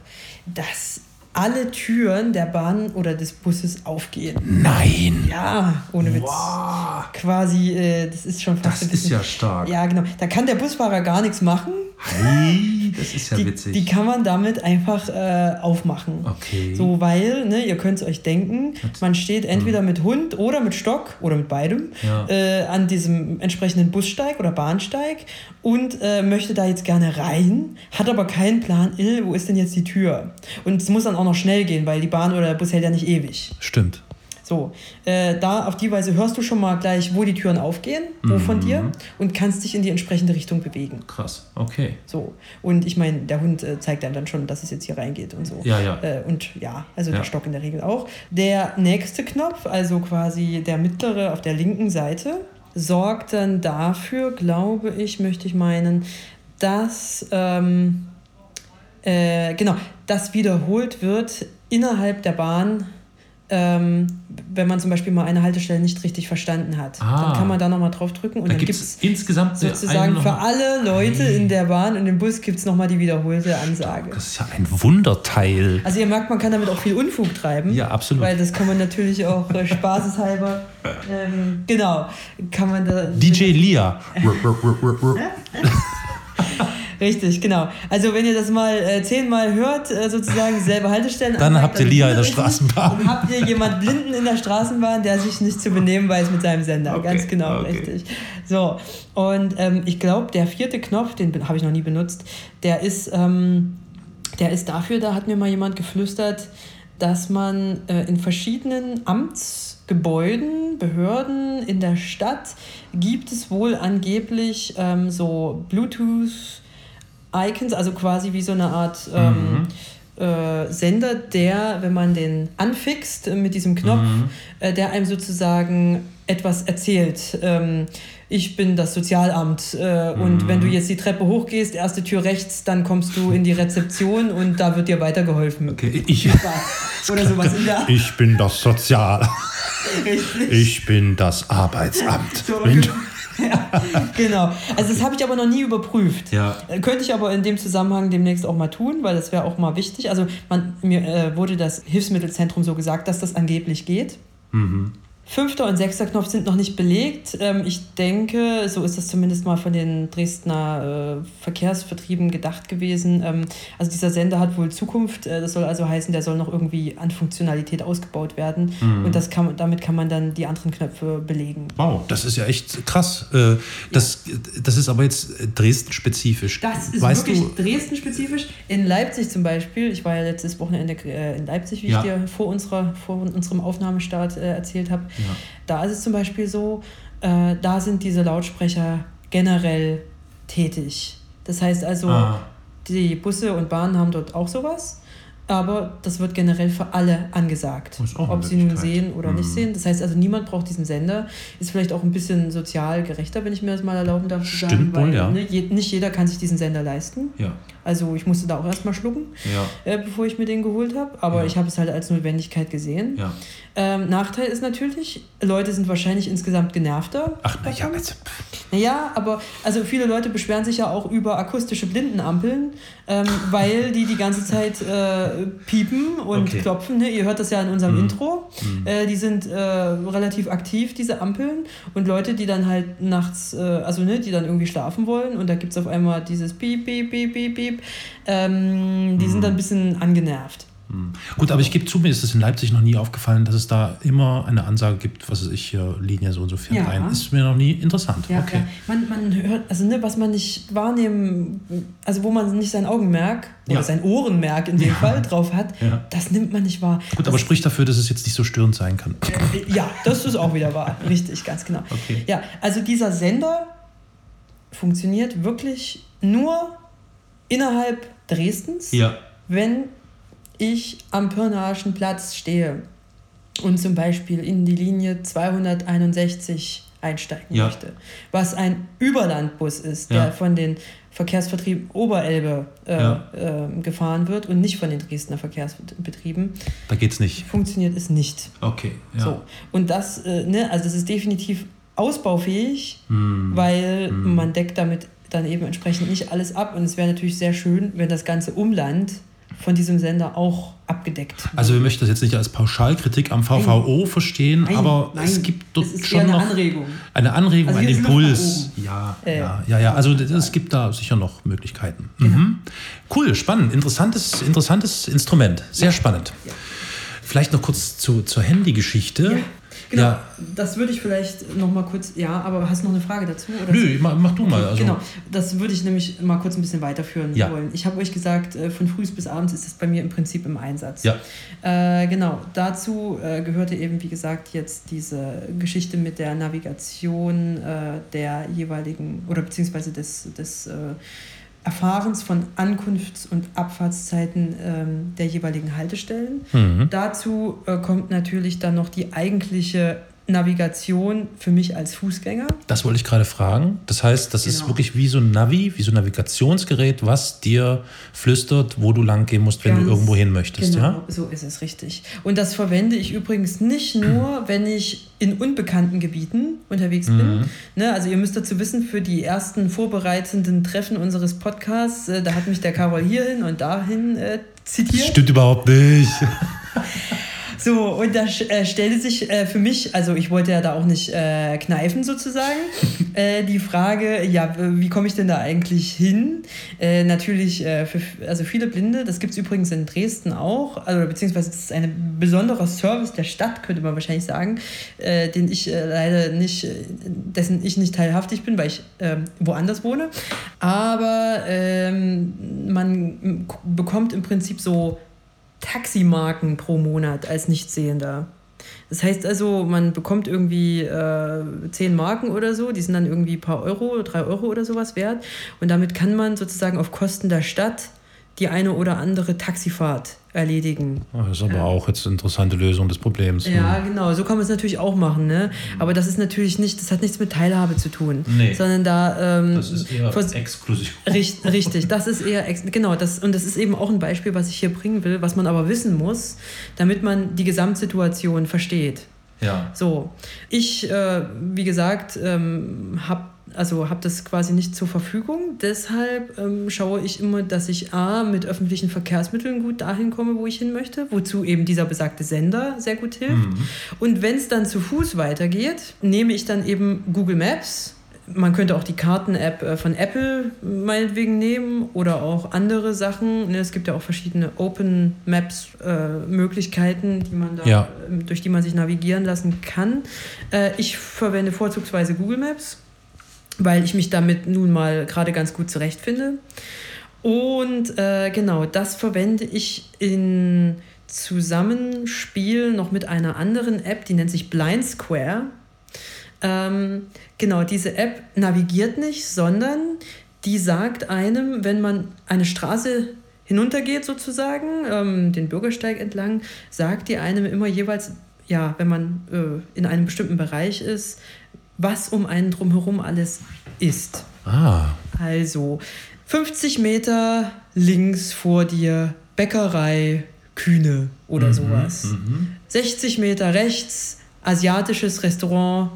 S3: dass alle Türen der Bahn oder des Busses aufgehen.
S1: Nein.
S3: Ja, ohne Witz.
S1: Wow.
S3: Quasi, äh, das ist schon fast
S1: Das ist ja stark.
S3: Ja, genau. Da kann der Busfahrer gar nichts machen.
S1: Hey, das ist ja
S3: Die,
S1: witzig.
S3: die kann man damit einfach äh, aufmachen.
S1: Okay.
S3: So, weil, ne, ihr könnt es euch denken, man steht entweder mit Hund oder mit Stock oder mit beidem
S1: Ja.
S3: äh, an diesem entsprechenden Bussteig oder Bahnsteig und äh, möchte da jetzt gerne rein, hat aber keinen Plan, wo ist denn jetzt die Tür? Und es muss dann auch noch schnell gehen, weil die Bahn oder der Bus hält ja nicht ewig.
S1: Stimmt.
S3: So, äh, da auf die Weise hörst du schon mal gleich, wo die Türen aufgehen, wo von
S1: Mhm.
S3: dir und kannst dich in die entsprechende Richtung bewegen.
S1: Krass. Okay.
S3: So, und ich meine, der Hund äh, zeigt einem dann schon, dass es jetzt hier reingeht und so.
S1: Ja, ja.
S3: Äh, und ja, also
S1: Ja.
S3: der Stock in der Regel auch. Der nächste Knopf, also quasi der mittlere auf der linken Seite, sorgt dann dafür, glaube ich, möchte ich meinen, dass, ähm, äh, genau, das wiederholt wird innerhalb der Bahn. Ähm, wenn man zum Beispiel mal eine Haltestelle nicht richtig verstanden hat,
S1: Ah.
S3: dann kann man da nochmal drauf drücken und
S1: Da
S3: dann
S1: gibt es insgesamt
S3: sozusagen für alle Leute in der Bahn und im Bus gibt es nochmal die wiederholte Ansage.
S1: Das ist ja ein Wunderteil.
S3: Also ihr merkt, man kann damit auch viel Unfug treiben.
S1: Ja, absolut.
S3: Weil das kann man natürlich auch äh, spaßeshalber, ähm, genau, kann man da...
S1: DJ Lia.
S3: Richtig, genau. Also wenn ihr das mal äh, zehnmal hört, äh, sozusagen selbe Haltestellen...
S1: Dann habt ihr Lia in der. Straßenbahn.
S3: Dann habt ihr jemand Blinden in der Straßenbahn, der sich nicht zu benehmen weiß mit seinem Sender.
S1: Okay,
S3: Ganz genau,
S1: okay.
S3: richtig. So, und ähm, ich glaube, der vierte Knopf, den habe ich noch nie benutzt, der ist, ähm, der ist dafür, da hat mir mal jemand geflüstert, dass man äh, in verschiedenen Amtsgebäuden, Behörden in der Stadt gibt es wohl angeblich ähm, so Bluetooth Icons, also quasi wie so eine Art ähm, äh, Sender, der, wenn man den anfixt mit diesem Knopf, äh, der einem sozusagen etwas erzählt. Ähm, ich bin das Sozialamt äh, und wenn du jetzt die Treppe hochgehst, erste Tür rechts, dann kommst du in die Rezeption und da wird dir weitergeholfen.
S1: Okay, ich,
S3: Oder sowas in der
S1: ich bin das Sozial.
S3: Richtig.
S1: Ich bin das Arbeitsamt.
S3: So, ja, genau. Also das habe ich aber noch nie überprüft.
S1: Ja.
S3: Könnte ich aber in dem Zusammenhang demnächst auch mal tun, weil das wäre auch mal wichtig. Also man, mir äh, wurde das Hilfsmittelzentrum so gesagt, dass das angeblich geht. Fünfter und sechster Knopf sind noch nicht belegt. Ähm, ich denke, so ist das zumindest mal von den Dresdner äh, Verkehrsvertrieben gedacht gewesen. Ähm, also dieser Sender hat wohl Zukunft. Äh, das soll also heißen, der soll noch irgendwie an Funktionalität ausgebaut werden. Mhm. Und das kann, damit kann man dann die anderen Knöpfe belegen.
S1: Wow, das ist ja echt krass. Äh, das, ja. das ist aber jetzt Dresden-spezifisch.
S3: Das ist weißt wirklich Dresden-spezifisch. In Leipzig zum Beispiel, ich war ja letztes Wochenende in Leipzig, wie ja. ich dir vor, unserer, vor unserem Aufnahmestart erzählt habe. Ja. Da ist es zum Beispiel so, äh, da sind diese Lautsprecher generell tätig. Das heißt also, ah. die Busse und Bahnen haben dort auch sowas. Aber das wird generell für alle angesagt, ob sie nun sehen oder mhm. nicht sehen. Das heißt also, niemand braucht diesen Sender. Ist vielleicht auch ein bisschen sozial gerechter, wenn ich mir das mal erlauben darf zu sagen. Weil wohl, ja. ne, nicht jeder kann sich diesen Sender leisten. Ja. Also ich musste da auch erstmal schlucken, ja. äh, bevor ich mir den geholt habe. Aber ja. ich habe es halt als Notwendigkeit gesehen. Ja. Ähm, Nachteil ist natürlich, Leute sind wahrscheinlich insgesamt genervter. Ach, naja, also. Naja, aber also viele Leute beschweren sich ja auch über akustische Blindenampeln, ähm, weil die die ganze Zeit äh, piepen und okay. klopfen. Ne? Ihr hört das ja in unserem mhm. Intro. Mhm. Äh, die sind äh, relativ aktiv, diese Ampeln. Und Leute, die dann halt nachts, äh, also ne, die dann irgendwie schlafen wollen und da gibt es auf einmal dieses Piep, Piep, Piep, Piep, Piep ähm, die mhm. sind dann ein bisschen angenervt.
S1: Mhm. Gut, aber ich gebe zu, mir ist es in Leipzig noch nie aufgefallen, dass es da immer eine Ansage gibt, was ich, hier, Linie so und so fährt ja. ein. Ist mir noch nie interessant. Ja, okay.
S3: Man, man hört, also ne, was man nicht wahrnehmen, also wo man nicht sein Augenmerk oder ja. sein Ohrenmerk in dem ja. Fall drauf hat, das nimmt man nicht wahr.
S1: Gut, das, aber spricht dafür, dass es jetzt nicht so störend sein kann.
S3: Äh, ja, das ist auch wieder wahr. Richtig, ganz genau. Okay. Ja, also dieser Sender funktioniert wirklich nur innerhalb Dresdens, ja. wenn ich am Pirnaischen Platz stehe und zum Beispiel in die Linie 261 einsteigen ja. möchte, was ein Überlandbus ist, der ja. von den Verkehrsvertrieben Oberelbe äh, ja. äh, gefahren wird und nicht von den Dresdner Verkehrsbetrieben.
S1: Da geht es nicht.
S3: Funktioniert es nicht.
S1: Okay.
S3: Ja. So. Und das, äh, ne, also das ist definitiv ausbaufähig, mm. weil mm. man deckt damit dann eben entsprechend nicht alles ab. Und es wäre natürlich sehr schön, wenn das ganze Umland von diesem Sender auch abgedeckt.
S1: Also wir möchten das jetzt nicht als Pauschalkritik am VVO nein. verstehen, nein, aber nein. es gibt dort es schon eine noch Anregung. eine Anregung, also ein Impuls. Ja, äh, ja, ja, ja. Also es gibt da sicher noch Möglichkeiten. Genau. Mhm. Cool, spannend, interessantes, interessantes Instrument, sehr ja. spannend. Ja. Vielleicht noch kurz zu, zur Handygeschichte.
S3: Genau, ja. das würde ich vielleicht noch mal kurz, ja, aber hast du noch eine Frage dazu?
S1: Oder Nö, mach, mach du mal. Also.
S3: Genau, das würde ich nämlich mal kurz ein bisschen weiterführen ja. wollen. Ich habe euch gesagt, äh, von früh bis abends ist das bei mir im Prinzip im Einsatz. Ja. Äh, genau, dazu äh, gehörte eben, wie gesagt, jetzt diese Geschichte mit der Navigation äh, der jeweiligen, oder beziehungsweise des, des äh, Erfahrens von Ankunfts- und Abfahrtszeiten ähm, der jeweiligen Haltestellen. Mhm. Dazu äh, kommt natürlich dann noch die eigentliche Navigation für mich als Fußgänger.
S1: Das wollte ich gerade fragen. Das heißt, das genau. ist wirklich wie so ein Navi, wie so ein Navigationsgerät, was dir flüstert, wo du lang gehen musst, wenn Ganz du irgendwo hin möchtest. Genau, ja?
S3: so ist es richtig. Und das verwende ich übrigens nicht nur, wenn ich in unbekannten Gebieten unterwegs bin. Mhm. Ne, also ihr müsst dazu wissen, für die ersten vorbereitenden Treffen unseres Podcasts, äh, da hat mich der Carol hierhin und dahin äh, zitiert. Das
S1: stimmt überhaupt nicht.
S3: So, und da äh, stellte sich äh, für mich, also ich wollte ja da auch nicht äh, kneifen sozusagen, äh, die Frage, ja, wie komme ich denn da eigentlich hin? Äh, natürlich äh, für also viele Blinde, das gibt es übrigens in Dresden auch, also beziehungsweise das ist ein besonderer Service der Stadt, könnte man wahrscheinlich sagen, den ich leider nicht, dessen ich nicht teilhaftig bin, weil ich ähm, woanders wohne. Aber ähm, man bekommt im Prinzip so Taximarken pro Monat als Nichtsehender. Das heißt also, man bekommt irgendwie äh, 10 Marken oder so, die sind dann irgendwie ein paar Euro, drei Euro oder sowas wert. Und damit kann man sozusagen auf Kosten der Stadt die eine oder andere Taxifahrt erledigen.
S1: Das ist aber ja. auch jetzt eine interessante Lösung des Problems.
S3: Ja, hm. genau. So kann man es natürlich auch machen. Ne? Aber das ist natürlich nicht, das hat nichts mit Teilhabe zu tun. Nee. Sondern da. Ähm,
S1: das ist eher exklusiv.
S3: Richtig, richtig. Das ist eher, ex genau. Das, und das ist eben auch ein Beispiel, was ich hier bringen will, was man aber wissen muss, damit man die Gesamtsituation versteht. Ja. So. Ich, äh, wie gesagt, ähm, habe also habe das quasi nicht zur Verfügung. Deshalb ähm, schaue ich immer, dass ich A, mit öffentlichen Verkehrsmitteln gut dahin komme, wo ich hin möchte, wozu eben dieser besagte Sender sehr gut hilft. Mhm. Und wenn es dann zu Fuß weitergeht, nehme ich dann eben Google Maps man könnte auch die Karten-App äh, von Apple meinetwegen nehmen oder auch andere Sachen. Ne, es gibt ja auch verschiedene Open Maps-Möglichkeiten, die man da, ja. Ähm, durch die man sich navigieren lassen kann. Äh, ich verwende vorzugsweise Google Maps, weil ich mich damit nun mal gerade ganz gut zurechtfinde. Und äh, genau, das verwende ich in Zusammenspiel noch mit einer anderen App, die nennt sich Blind Square. Ähm, genau, diese App navigiert nicht, sondern die sagt einem, wenn man eine Straße hinuntergeht sozusagen, ähm, den Bürgersteig entlang, sagt die einem immer jeweils, ja, wenn man äh, in einem bestimmten Bereich ist, was um einen drumherum alles ist.
S1: Ah.
S3: Also 50 Meter links vor dir Bäckerei Kühne oder mhm, sowas. Mhm. 60 Meter rechts asiatisches Restaurant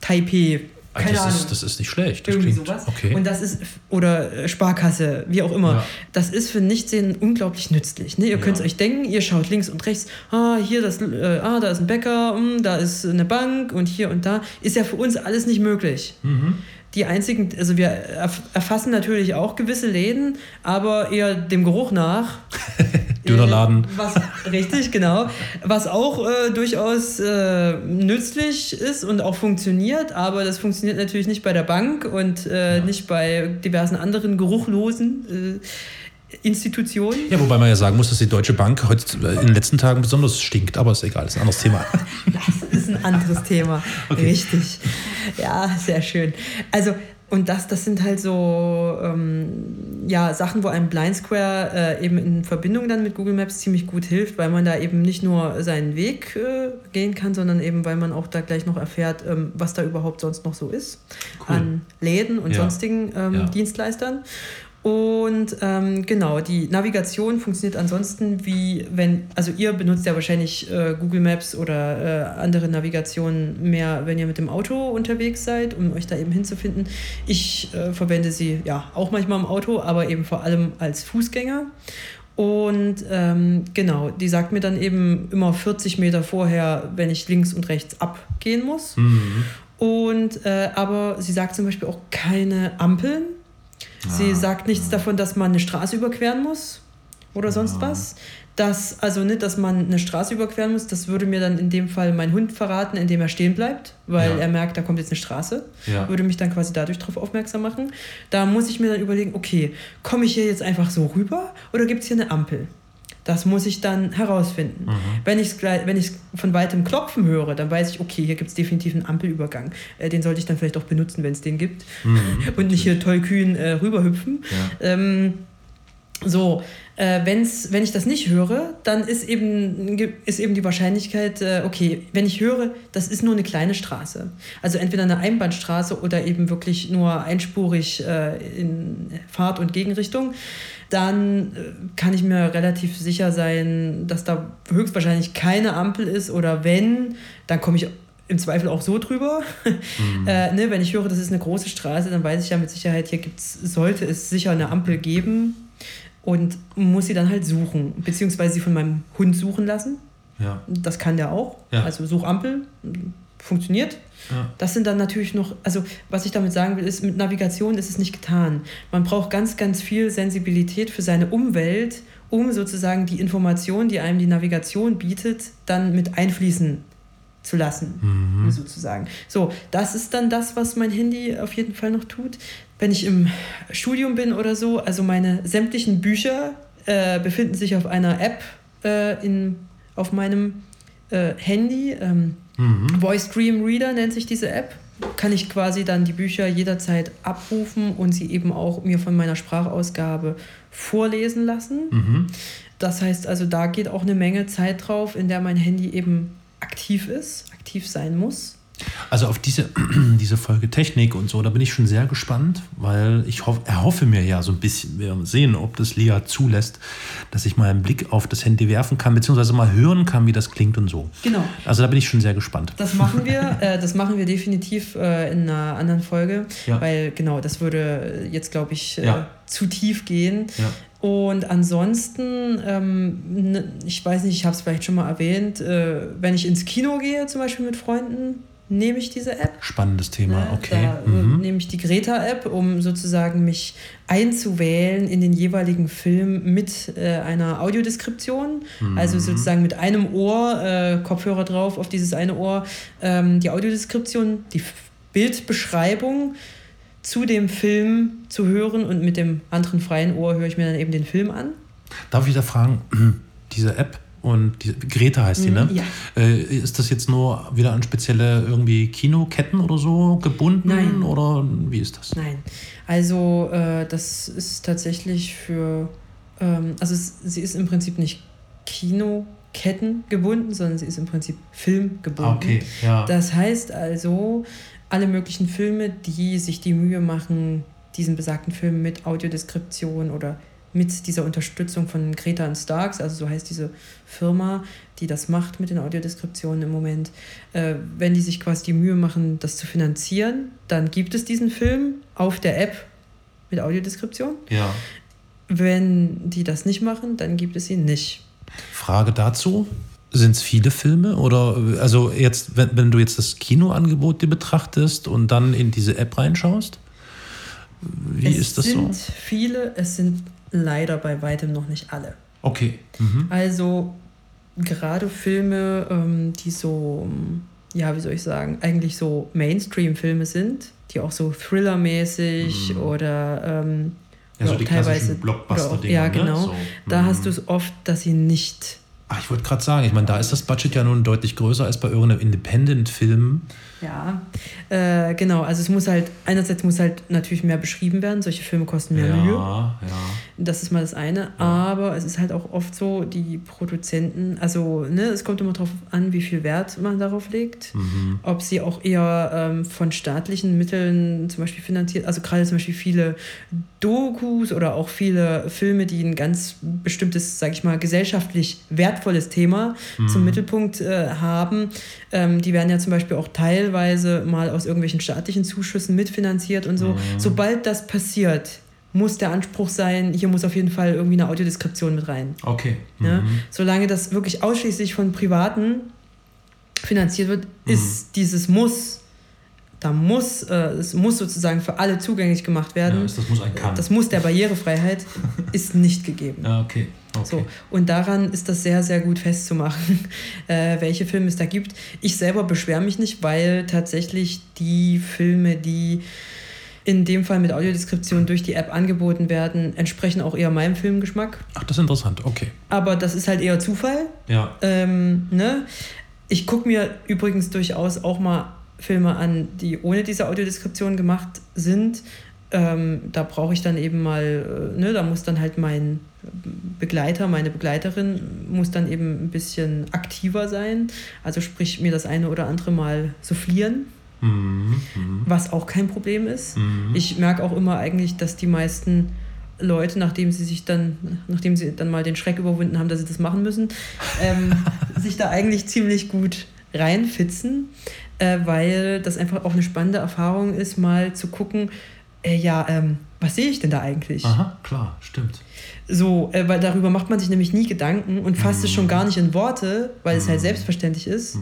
S3: Taipei.
S1: Keine das, Ahnung. Ist, das ist nicht schlecht.
S3: Das Irgendwie klingt, sowas. Okay. Und das ist, oder äh, Sparkasse, wie auch immer. Ja. Das ist für Nichtsehen unglaublich nützlich. Ne? Ihr ja. könnt es euch denken, ihr schaut links und rechts, ah, hier das, äh, ah, da ist ein Bäcker, mh, hm, da ist eine Bank und hier und da. Ist ja für uns alles nicht möglich. Mhm die einzigen, also wir erfassen natürlich auch gewisse Läden, aber eher dem Geruch nach.
S1: Dönerladen. Äh,
S3: was, richtig, genau. Was auch äh, durchaus äh, nützlich ist und auch funktioniert, aber das funktioniert natürlich nicht bei der Bank und äh, ja. nicht bei diversen anderen geruchlosen äh, Institutionen.
S1: Ja, wobei man ja sagen muss, dass die Deutsche Bank heute in den letzten Tagen besonders stinkt, aber ist egal, ist ein anderes Thema.
S3: das ist ein anderes Thema. Okay. Richtig. Ja, sehr schön. Also, und das, das sind halt so ähm, ja, Sachen, wo einem Blind Square äh, eben in Verbindung dann mit Google Maps ziemlich gut hilft, weil man da eben nicht nur seinen Weg äh, gehen kann, sondern eben, weil man auch da gleich noch erfährt, ähm, was da überhaupt sonst noch so ist cool. an Läden und ja. sonstigen ähm, ja. Dienstleistern. Und ähm, genau, die Navigation funktioniert ansonsten wie wenn, also ihr benutzt ja wahrscheinlich äh, Google Maps oder äh, andere Navigationen mehr, wenn ihr mit dem Auto unterwegs seid, um euch da eben hinzufinden. Ich äh, verwende sie ja auch manchmal im Auto, aber eben vor allem als Fußgänger. Und ähm, genau, die sagt mir dann eben immer 40 Meter vorher, wenn ich links und rechts abgehen muss. Mhm. Und äh, aber sie sagt zum Beispiel auch keine Ampeln Sie ah, sagt nichts davon, dass man eine Straße überqueren muss oder sonst ah. was. Das, also nicht, dass man eine Straße überqueren muss, das würde mir dann in dem Fall mein Hund verraten, indem er stehen bleibt, weil ja. er merkt, da kommt jetzt eine Straße. Ja. Würde mich dann quasi dadurch darauf aufmerksam machen. Da muss ich mir dann überlegen, okay, komme ich hier jetzt einfach so rüber oder gibt es hier eine Ampel? Das muss ich dann herausfinden. Mhm. Wenn ich es von weitem klopfen höre, dann weiß ich, okay, hier gibt es definitiv einen Ampelübergang. Äh, den sollte ich dann vielleicht auch benutzen, wenn es den gibt. Mhm. Und nicht hier tollkühn äh, rüberhüpfen. Ja. Ähm, so, äh, wenn's, wenn ich das nicht höre, dann ist eben, ist eben die Wahrscheinlichkeit, äh, okay, wenn ich höre, das ist nur eine kleine Straße. Also entweder eine Einbahnstraße oder eben wirklich nur einspurig äh, in Fahrt- und Gegenrichtung dann äh, kann ich mir relativ sicher sein, dass da höchstwahrscheinlich keine Ampel ist oder wenn, dann komme ich im Zweifel auch so drüber. Mhm. äh, ne, wenn ich höre, das ist eine große Straße, dann weiß ich ja mit Sicherheit, hier gibt's, sollte es sicher eine Ampel geben und muss sie dann halt suchen, beziehungsweise sie von meinem Hund suchen lassen. Ja. Das kann der auch. Ja. Also Suchampel funktioniert. Ja. Das sind dann natürlich noch, also was ich damit sagen will, ist, mit Navigation ist es nicht getan. Man braucht ganz, ganz viel Sensibilität für seine Umwelt, um sozusagen die Information, die einem die Navigation bietet, dann mit einfließen zu lassen, mhm. sozusagen. So, das ist dann das, was mein Handy auf jeden Fall noch tut. Wenn ich im Studium bin oder so, also meine sämtlichen Bücher äh, befinden sich auf einer App äh, in, auf meinem äh, Handy. Ähm, Mhm. Voice Dream Reader nennt sich diese App. Kann ich quasi dann die Bücher jederzeit abrufen und sie eben auch mir von meiner Sprachausgabe vorlesen lassen. Mhm. Das heißt also, da geht auch eine Menge Zeit drauf, in der mein Handy eben aktiv ist, aktiv sein muss.
S1: Also auf diese, diese Folge Technik und so, da bin ich schon sehr gespannt, weil ich hoff, erhoffe mir ja so ein bisschen, wir sehen, ob das Lia zulässt, dass ich mal einen Blick auf das Handy werfen kann, beziehungsweise mal hören kann, wie das klingt und so.
S3: Genau.
S1: Also da bin ich schon sehr gespannt.
S3: Das machen wir, äh, das machen wir definitiv äh, in einer anderen Folge,
S1: Ja.
S3: weil genau, das würde jetzt, glaube ich, äh,
S1: Ja.
S3: zu tief gehen.
S1: Ja.
S3: Und ansonsten, ähm, ne, ich weiß nicht, ich habe es vielleicht schon mal erwähnt, äh, wenn ich ins Kino gehe, zum Beispiel mit Freunden, nehme ich diese App.
S1: Spannendes Thema,
S3: Ne?
S1: okay.
S3: Da
S1: Mhm.
S3: nehme ich die Greta-App, um sozusagen mich einzuwählen in den jeweiligen Film mit äh, einer Audiodeskription.
S1: Mhm.
S3: Also sozusagen mit einem Ohr, äh, Kopfhörer drauf auf dieses eine Ohr, ähm, die Audiodeskription, die Bildbeschreibung zu dem Film zu hören und mit dem anderen freien Ohr höre ich mir dann eben den Film an.
S1: Darf ich da fragen, diese App und die, Greta heißt die, ne?
S3: Ja.
S1: Äh, ist das jetzt nur wieder an spezielle irgendwie Kinoketten oder so gebunden?
S3: Nein.
S1: Oder wie ist das?
S3: Nein, also äh, das ist tatsächlich für, ähm, also es, sie ist im Prinzip nicht Kinoketten gebunden, sondern sie ist im Prinzip Film gebunden.
S1: Ah, okay, ja.
S3: Das heißt also, alle möglichen Filme, die sich die Mühe machen, diesen besagten Film mit Audiodeskription oder mit dieser Unterstützung von Greta und Starks, also so heißt diese Firma, die das macht mit den Audiodeskriptionen im Moment, äh, wenn die sich quasi die Mühe machen, das zu finanzieren, dann gibt es diesen Film auf der App mit Audiodeskription.
S1: ja.
S3: Wenn die das nicht machen, dann gibt es ihn nicht.
S1: Frage dazu. Sind es viele Filme? Oder also jetzt, wenn, wenn du jetzt das Kinoangebot dir betrachtest und dann in diese App reinschaust? Wie
S3: es
S1: ist das
S3: sind
S1: so?
S3: viele, es sind leider bei weitem noch nicht alle.
S1: Okay. Mhm.
S3: Also gerade Filme, ähm, die so, ja, wie soll ich sagen, eigentlich so Mainstream-Filme sind, die auch so Thriller-mäßig
S1: Mhm.
S3: oder ähm,
S1: Ja, so die
S3: teilweise
S1: Blockbuster-Dinger,
S3: Ja,
S1: ne?
S3: genau.
S1: So.
S3: Da
S1: Mhm.
S3: hast du es oft, dass sie nicht.
S1: Ach, ich wollte gerade sagen, ich meine, da ist das Budget ja nun deutlich größer als bei irgendeinem Independent-Film.
S3: Ja, äh, genau. Also es muss halt, einerseits muss halt natürlich mehr beschrieben werden. Solche Filme kosten mehr Mühe.
S1: ja, ja.
S3: Das ist mal das eine. Aber es ist halt auch oft so, die Produzenten, also ne, es kommt immer darauf an, wie viel Wert man darauf legt.
S1: Mhm.
S3: Ob sie auch eher ähm, von staatlichen Mitteln zum Beispiel finanziert, also gerade zum Beispiel viele Dokus oder auch viele Filme, die ein ganz bestimmtes, sag ich mal, gesellschaftlich wertvolles Thema zum Mittelpunkt äh, haben. Ähm, die werden ja zum Beispiel auch teilweise mal aus irgendwelchen staatlichen Zuschüssen mitfinanziert und so. Sobald das passiert, muss der Anspruch sein, hier muss auf jeden Fall irgendwie eine Audiodeskription mit rein.
S1: Okay.
S3: Ja?
S1: Mhm.
S3: Solange das wirklich ausschließlich von Privaten finanziert wird, ist dieses Muss, da muss, äh, es muss sozusagen für alle zugänglich gemacht werden.
S1: Ja, das muss ein Kann.
S3: Das Muss der Barrierefreiheit ist nicht gegeben.
S1: Ja, okay. Okay.
S3: So, und daran ist das sehr, sehr gut festzumachen, äh, welche Filme es da gibt. Ich selber beschwere mich nicht, weil tatsächlich die Filme, die in dem Fall mit Audiodeskription durch die App angeboten werden, entsprechen auch eher meinem Filmgeschmack.
S1: Ach, das ist interessant. Okay.
S3: Aber das ist halt eher Zufall.
S1: Ja.
S3: Ähm, ne? Ich gucke mir übrigens durchaus auch mal Filme an, die ohne diese Audiodeskription gemacht sind. Ähm, da brauche ich dann eben mal, äh, ne, da muss dann halt mein Begleiter, meine Begleiterin muss dann eben ein bisschen aktiver sein. Also sprich mir das eine oder andere Mal soufflieren,
S1: Mhm. Mhm.
S3: was auch kein Problem ist.
S1: Mhm.
S3: Ich merke auch immer eigentlich, dass die meisten Leute, nachdem sie sich dann, nachdem sie dann mal den Schreck überwunden haben, dass sie das machen müssen, ähm, sich da eigentlich ziemlich gut reinfitzen, äh, weil das einfach auch eine spannende Erfahrung ist, mal zu gucken, äh, ja, ähm, was sehe ich denn da eigentlich?
S1: Aha, klar, stimmt.
S3: So, äh, weil darüber macht man sich nämlich nie Gedanken und fasst es
S1: Mhm.
S3: schon gar nicht in Worte, weil es halt selbstverständlich ist.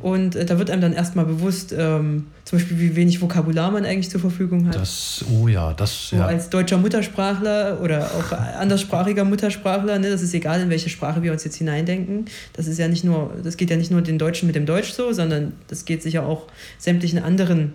S3: Und äh, da wird einem dann erstmal bewusst, ähm, zum Beispiel, wie wenig Vokabular man eigentlich zur Verfügung hat.
S1: Das, oh ja, das,
S3: So
S1: ja.
S3: als deutscher Muttersprachler oder auch anderssprachiger Muttersprachler, ne, das ist egal, in welche Sprache wir uns jetzt hineindenken. Das ist ja nicht nur, das geht ja nicht nur den Deutschen mit dem Deutsch so, sondern das geht sicher auch sämtlichen anderen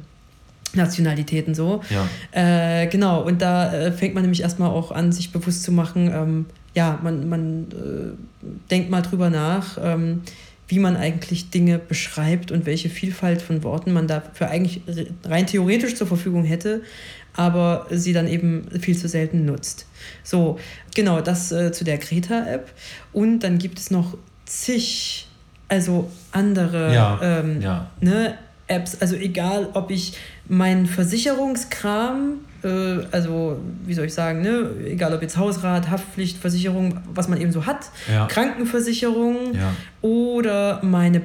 S3: Nationalitäten so.
S1: ja.
S3: Äh, genau, und da äh, fängt man nämlich erstmal auch an, sich bewusst zu machen, ähm, ja, man, man äh, denkt mal drüber nach, ähm, wie man eigentlich Dinge beschreibt und welche Vielfalt von Worten man dafür eigentlich re- rein theoretisch zur Verfügung hätte, aber sie dann eben viel zu selten nutzt. So, genau, das äh, zu der Greta-App. Und dann gibt es noch zig, also andere
S1: Ja,
S3: ähm,
S1: ja.
S3: ne, Apps. Also egal, ob ich meinen Versicherungskram, äh, also wie soll ich sagen, ne? egal ob jetzt Hausrat, Haftpflichtversicherung, was man eben so hat,
S1: Ja.
S3: Krankenversicherung
S1: Ja.
S3: oder meine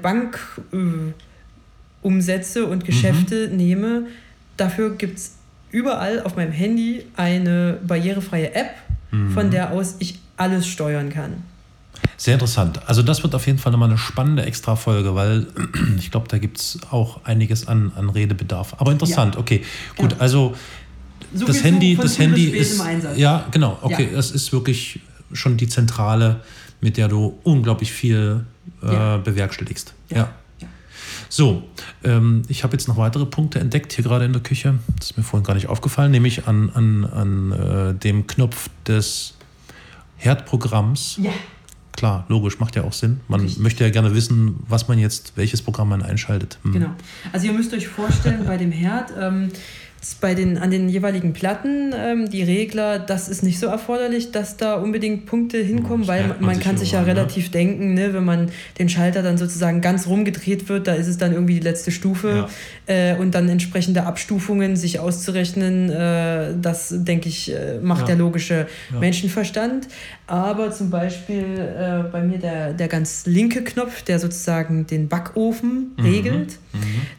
S3: Bankumsätze äh, und Geschäfte nehme, dafür gibt es überall auf meinem Handy eine barrierefreie App, von der aus ich alles steuern kann.
S1: Sehr interessant. Also das wird auf jeden Fall nochmal eine spannende Extra-Folge, weil ich glaube, da gibt es auch einiges an, an Redebedarf. Aber interessant,
S3: Ja.
S1: okay. Gut,
S3: Genau.
S1: also
S3: So
S1: das Handy, das Handy ist.
S3: im Einsatz.
S1: Ja, genau, okay.
S3: Ja.
S1: Das ist wirklich schon die Zentrale, mit der du unglaublich viel äh,
S3: Ja.
S1: bewerkstelligst.
S3: Ja.
S1: ja.
S3: Ja.
S1: So, ähm, ich habe jetzt noch weitere Punkte entdeckt hier gerade in der Küche. Das ist mir vorhin gar nicht aufgefallen, nämlich an, an, an äh, dem Knopf des Herdprogramms.
S3: Ja.
S1: Klar, logisch, macht ja auch Sinn. Man
S3: Richtig.
S1: möchte ja gerne wissen, was man jetzt, welches Programm man einschaltet. Hm.
S3: Genau. Also ihr müsst euch vorstellen, bei dem Herd, ähm, bei den, an den jeweiligen Platten, ähm, die Regler, das ist nicht so erforderlich, dass da unbedingt Punkte hinkommen, weil man,
S1: man sich
S3: kann sich ja
S1: ne?
S3: relativ denken, ne, wenn man den Schalter dann sozusagen ganz rumgedreht wird, da ist es dann irgendwie die letzte Stufe äh, und dann entsprechende Abstufungen sich auszurechnen, äh, das denke ich, äh, macht
S1: Ja.
S3: der logische
S1: Ja.
S3: Menschenverstand. Aber zum Beispiel äh, bei mir der, der ganz linke Knopf, der sozusagen den Backofen
S1: Mhm.
S3: regelt,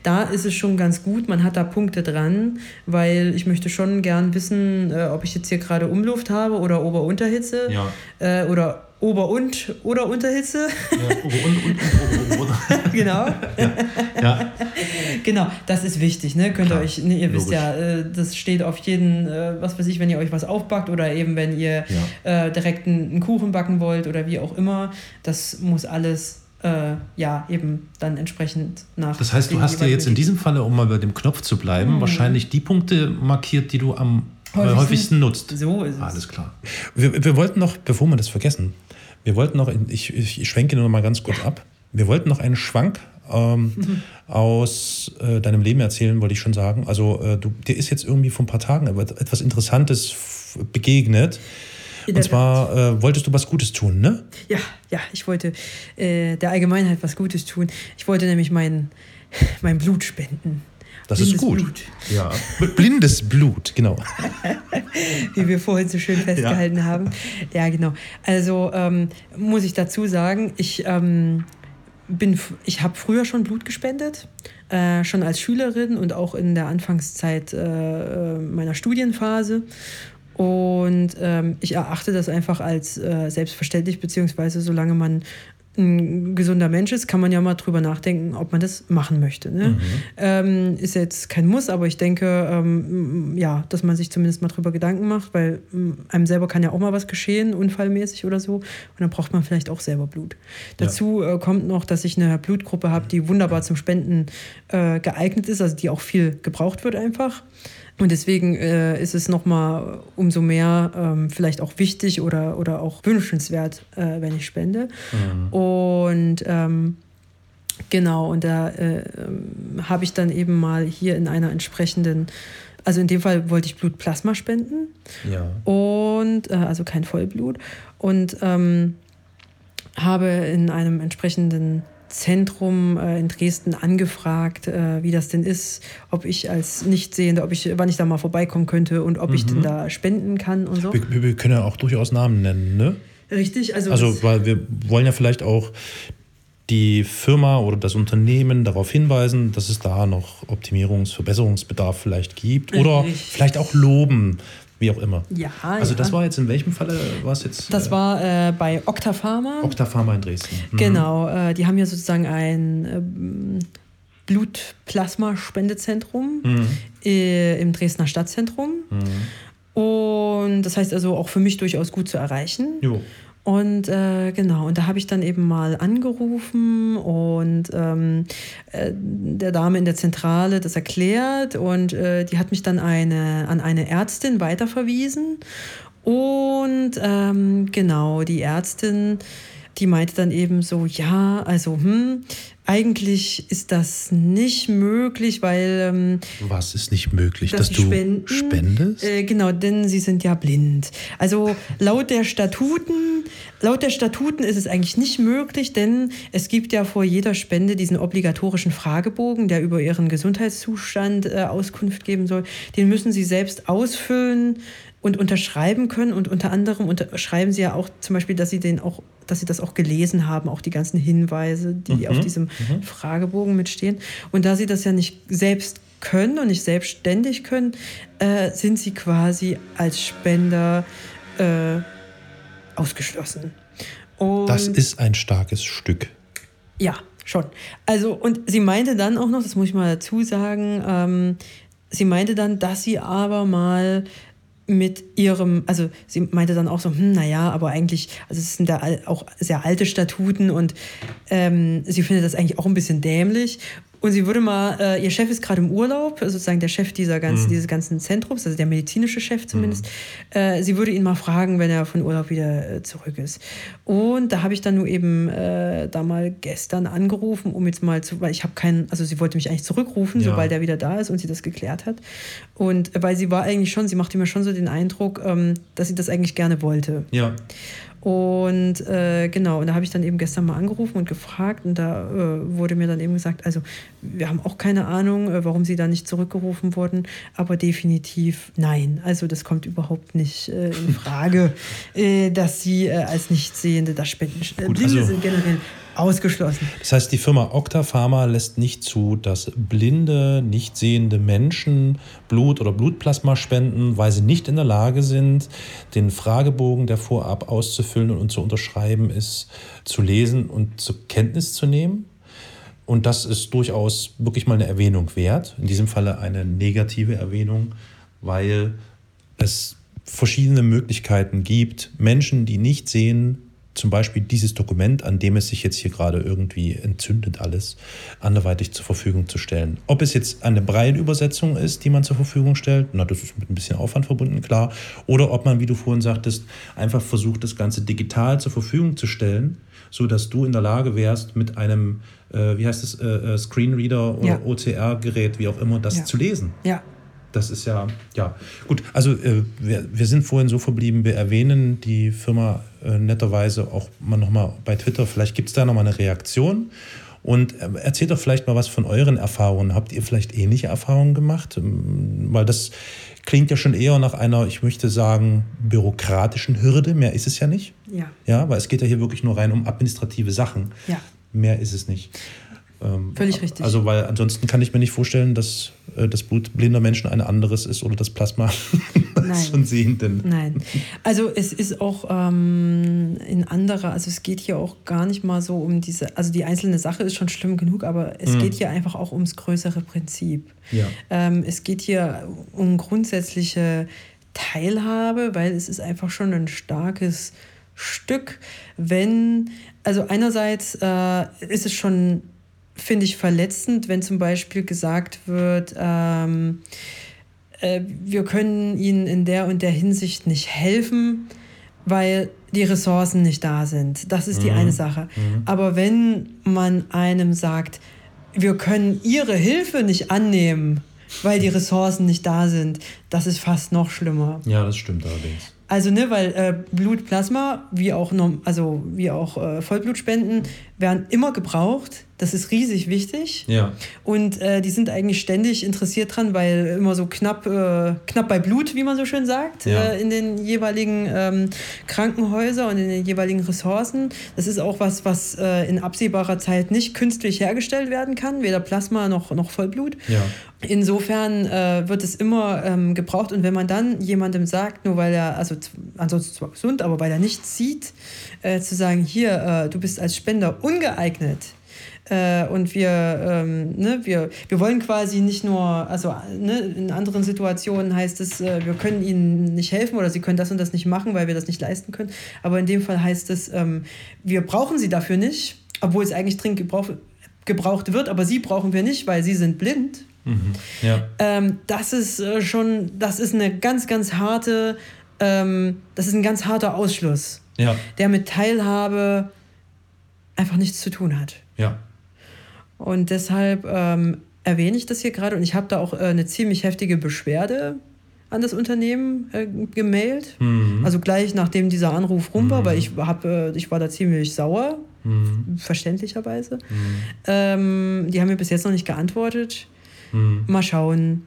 S3: da ist es schon ganz gut. Man hat da Punkte dran, weil ich möchte schon gern wissen, äh, ob ich jetzt hier gerade Umluft habe oder Ober-Unterhitze
S1: Ja.
S3: äh, oder Ober- und oder Unterhitze.
S1: Ja, und, und, und, und, und.
S3: genau.
S1: ja.
S3: Genau, das ist wichtig, ne? Könnt ihr euch, ne, ihr wisst
S1: logisch.
S3: ja, äh, das steht auf jeden, äh, was weiß ich, wenn ihr euch was aufbackt oder eben wenn ihr äh, direkt einen, Kuchen backen wollt oder wie auch immer, das muss alles äh, ja eben dann entsprechend nach.
S1: Das heißt, du hast dir jetzt in diesem Falle, um mal bei dem Knopf zu bleiben, wahrscheinlich die Punkte markiert, die du am häufigsten,
S3: Häufigsten-
S1: nutzt.
S3: So ist es.
S1: Alles klar. Wir, wir wollten noch, bevor wir das vergessen, wir wollten noch, ich, ich, schwenke nur noch mal ganz kurz ab, wir wollten noch einen Schwank ähm, aus äh, deinem Leben erzählen, wollte ich schon sagen. Also äh, du, dir ist jetzt irgendwie vor ein paar Tagen etwas Interessantes begegnet. Und zwar äh, wolltest du was Gutes tun, ne?
S3: Ja, ja, ich wollte äh, der Allgemeinheit was Gutes tun. Ich wollte nämlich mein, mein Blut spenden.
S1: Das ist
S3: Blindes
S1: gut.
S3: Blut.
S1: Ja. Blindes Blut, genau.
S3: wie wir vorhin so schön festgehalten haben. Ja, genau. Also ähm, muss ich dazu sagen, ich ähm, bin, ich habe früher schon Blut gespendet, äh, schon als Schülerin und auch in der Anfangszeit äh, meiner Studienphase. Und ähm, ich erachte das einfach als äh, selbstverständlich, beziehungsweise solange man ein gesunder Mensch ist, kann man ja mal drüber nachdenken, ob man das machen möchte. Ne? Ähm, ist jetzt kein Muss, aber ich denke, ähm, ja, dass man sich zumindest mal drüber Gedanken macht, weil ähm, einem selber kann ja auch mal was geschehen, unfallmäßig oder so. Und dann braucht man vielleicht auch selber Blut. Dazu äh, kommt noch, dass ich eine Blutgruppe habe, die wunderbar zum Spenden äh, geeignet ist, also die auch viel gebraucht wird einfach. Und deswegen äh, ist es nochmal umso mehr ähm, vielleicht auch wichtig oder, oder auch wünschenswert, äh, wenn ich spende. Und ähm, genau, und da äh, ähm, habe ich dann eben mal hier in einer entsprechenden, also in dem Fall wollte ich Blutplasma spenden
S1: Ja.
S3: und äh, also kein Vollblut und ähm, habe in einem entsprechenden Zentrum äh, in Dresden angefragt, äh, wie das denn ist, ob ich als Nichtsehende, ob ich, wann ich da mal vorbeikommen könnte und ob ich denn da spenden kann und so.
S1: Wir, wir- wir können ja auch durchaus Namen nennen, ne?
S3: Richtig, also,
S1: Also, weil wir wollen ja vielleicht auch die Firma oder das Unternehmen darauf hinweisen, dass es da noch Optimierungs-, Verbesserungsbedarf vielleicht gibt. Oder
S3: Richtig.
S1: vielleicht auch loben, wie auch immer.
S3: ja,
S1: Also,
S3: ja.
S1: das war jetzt in welchem Falle war es jetzt?
S3: das war äh, bei Okta Pharma.
S1: Okta Pharma in Dresden. Mhm.
S3: Genau, äh, die haben ja sozusagen ein ähm, Blutplasmaspendezentrum
S1: Mhm.
S3: äh, im Dresdner Stadtzentrum. Und das heißt also auch für mich durchaus gut zu erreichen.
S1: Jo.
S3: Und äh, genau, und da habe ich dann eben mal angerufen und ähm, äh, der Dame in der Zentrale das erklärt und äh, die hat mich dann eine, an eine Ärztin weiterverwiesen. Und ähm, genau, die Ärztin die meinte dann eben so, ja, also hm, eigentlich ist das nicht möglich, weil... Ähm,
S1: Was ist nicht möglich? Dass, dass du spenden, spendest?
S3: Äh, genau, denn sie sind ja blind. Also laut der Statuten, laut der Statuten ist es eigentlich nicht möglich, denn es gibt ja vor jeder Spende diesen obligatorischen Fragebogen, der über ihren Gesundheitszustand äh, Auskunft geben soll. Den müssen sie selbst ausfüllen und unterschreiben können. Und unter anderem unterschreiben sie ja auch zum Beispiel, dass sie den auch, dass sie das auch gelesen haben, auch die ganzen Hinweise, die mhm. auf diesem mhm. Fragebogen mitstehen. Und da sie das ja nicht selbst können und nicht selbstständig können, äh, sind sie quasi als Spender äh, ausgeschlossen.
S1: Und das ist ein starkes Stück.
S3: Ja, schon. Also, und sie meinte dann auch noch, das muss ich mal dazu sagen, ähm, sie meinte dann, dass sie aber mal mit ihrem, also sie meinte dann auch so, hm, naja, aber eigentlich, also es sind da auch sehr alte Statuten und ähm, sie findet das eigentlich auch ein bisschen dämlich und sie würde mal, äh, ihr Chef ist gerade im Urlaub, sozusagen der Chef dieser ganzen, mhm. dieses ganzen Zentrums, also der medizinische Chef zumindest. Mhm. Äh, sie würde ihn mal fragen, wenn er von Urlaub wieder äh, zurück ist. Und da habe ich dann nur eben äh, da mal gestern angerufen, um jetzt mal zu, weil ich habe keinen, also sie wollte mich eigentlich zurückrufen, ja. sobald er wieder da ist und sie das geklärt hat. Und äh, weil sie war eigentlich schon, sie machte mir schon so den Eindruck, ähm, dass sie das eigentlich gerne wollte.
S1: Ja.
S3: Und äh, genau, und da habe ich dann eben gestern mal angerufen und gefragt und da äh, wurde mir dann eben gesagt, also wir haben auch keine Ahnung, äh, warum sie da nicht zurückgerufen wurden, aber definitiv nein. Also das kommt überhaupt nicht äh, in Frage, äh, dass sie äh, als Nichtsehende da spenden. Gut, Blinde also, sind generell Ausgeschlossen.
S1: Das heißt, die Firma Octa Pharma lässt nicht zu, dass blinde, nicht sehende Menschen Blut oder Blutplasma spenden, weil sie nicht in der Lage sind, den Fragebogen, der vorab auszufüllen und zu unterschreiben ist, zu lesen und zur Kenntnis zu nehmen. Und das ist durchaus wirklich mal eine Erwähnung wert. In diesem Falle eine negative Erwähnung, weil es verschiedene Möglichkeiten gibt, Menschen, die nicht sehen, zum Beispiel dieses Dokument, an dem es sich jetzt hier gerade irgendwie entzündet, alles anderweitig zur Verfügung zu stellen. Ob es jetzt eine Braille-Übersetzung ist, die man zur Verfügung stellt, na, das ist mit ein bisschen Aufwand verbunden, klar. Oder ob man, wie du vorhin sagtest, einfach versucht, das Ganze digital zur Verfügung zu stellen, sodass du in der Lage wärst, mit einem, äh, wie heißt es, äh, äh Screenreader oder ja. OCR-Gerät, wie auch immer, das ja. zu lesen.
S3: Ja,
S1: das ist ja, ja, gut. Also äh, wir, wir sind vorhin so verblieben, wir erwähnen die Firma äh, netterweise auch mal nochmal bei Twitter. Vielleicht gibt es da nochmal eine Reaktion. Und äh, erzählt doch vielleicht mal was von euren Erfahrungen. Habt ihr vielleicht ähnliche Erfahrungen gemacht? Ähm, weil das klingt ja schon eher nach einer, ich möchte sagen, bürokratischen Hürde. Mehr ist es ja nicht.
S3: Ja.
S1: Ja, weil es geht ja hier wirklich nur rein um administrative Sachen.
S3: Ja.
S1: Mehr ist es nicht.
S3: Ähm, Völlig richtig.
S1: Also, weil ansonsten kann ich mir nicht vorstellen, dass äh, das Blut blinder Menschen ein anderes ist oder das Plasma von Sehenden.
S3: Nein. Also, es ist auch ähm, in anderer, also es geht hier auch gar nicht mal so um diese, also die einzelne Sache ist schon schlimm genug, aber es mhm. geht hier einfach auch ums größere Prinzip.
S1: Ja.
S3: Ähm, es geht hier um grundsätzliche Teilhabe, weil es ist einfach schon ein starkes Stück, wenn, also einerseits äh, ist es schon finde ich verletzend, wenn zum Beispiel gesagt wird, ähm, äh, wir können ihnen in der und der Hinsicht nicht helfen, weil die Ressourcen nicht da sind. Das ist mhm. die eine Sache. Mhm. Aber wenn man einem sagt, wir können ihre Hilfe nicht annehmen, weil die Ressourcen nicht da sind, das ist fast noch schlimmer.
S1: Ja, das stimmt allerdings.
S3: Also, ne, weil äh, Blutplasma, wie auch, also, wie auch äh, Vollblutspenden, werden immer gebraucht. Das ist riesig wichtig.
S1: Ja.
S3: Und äh, die sind eigentlich ständig interessiert dran, weil immer so knapp, äh, knapp bei Blut, wie man so schön sagt, ja. Äh, in den jeweiligen ähm, Krankenhäusern und in den jeweiligen Ressourcen. Das ist auch was, was äh, in absehbarer Zeit nicht künstlich hergestellt werden kann, weder Plasma noch, noch Vollblut.
S1: Ja.
S3: Insofern äh, wird es immer ähm, gebraucht. Und wenn man dann jemandem sagt, nur weil er, also ansonsten zwar gesund, aber weil er nichts sieht, äh, zu sagen, hier, du bist als Spender ungeeignet, äh, und wir, ähm, ne, wir, wir wollen quasi nicht nur, also ne, in anderen Situationen heißt es, äh, wir können ihnen nicht helfen oder sie können das und das nicht machen, weil wir das nicht leisten können. Aber in dem Fall heißt es, ähm, wir brauchen sie dafür nicht, obwohl es eigentlich dringend gebraucht, gebraucht wird, aber sie brauchen wir nicht, weil sie sind blind.
S1: Mhm. Ja.
S3: Ähm, das ist äh, schon, das ist eine ganz, ganz harte, ähm, das ist ein ganz harter Ausschluss,
S1: ja.
S3: der mit Teilhabe einfach nichts zu tun hat.
S1: Ja.
S3: Und deshalb ähm, erwähne ich das hier gerade und ich habe da auch äh, eine ziemlich heftige Beschwerde an das Unternehmen äh, gemailt.
S1: Mhm.
S3: Also gleich nachdem dieser Anruf rum war, weil ich, hab, äh, ich war da ziemlich sauer,
S1: Mhm.
S3: verständlicherweise. Ähm, die haben mir bis jetzt noch nicht geantwortet.
S1: Mhm.
S3: Mal schauen,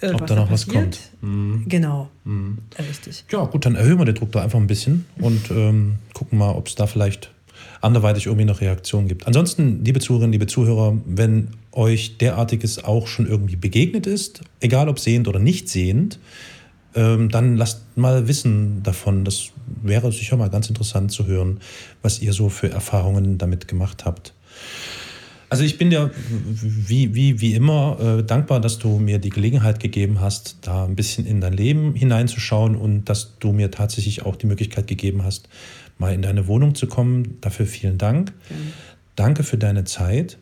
S3: äh,
S1: Ob da noch was kommt. Mhm.
S3: Genau,
S1: Mhm.
S3: richtig.
S1: Ja, gut, dann erhöhen wir den Druck da einfach ein bisschen und ähm, gucken mal, ob es da vielleicht anderweitig irgendwie noch Reaktionen gibt. Ansonsten, liebe Zuhörerinnen, liebe Zuhörer, wenn euch derartiges auch schon irgendwie begegnet ist, egal ob sehend oder nicht sehend, ähm, dann lasst mal wissen davon. Das wäre sicher mal ganz interessant zu hören, was ihr so für Erfahrungen damit gemacht habt. Also ich bin dir wie, wie, wie immer äh, dankbar, dass du mir die Gelegenheit gegeben hast, da ein bisschen in dein Leben hineinzuschauen und dass du mir tatsächlich auch die Möglichkeit gegeben hast, mal in deine Wohnung zu kommen. Dafür vielen Dank. Danke für deine Zeit.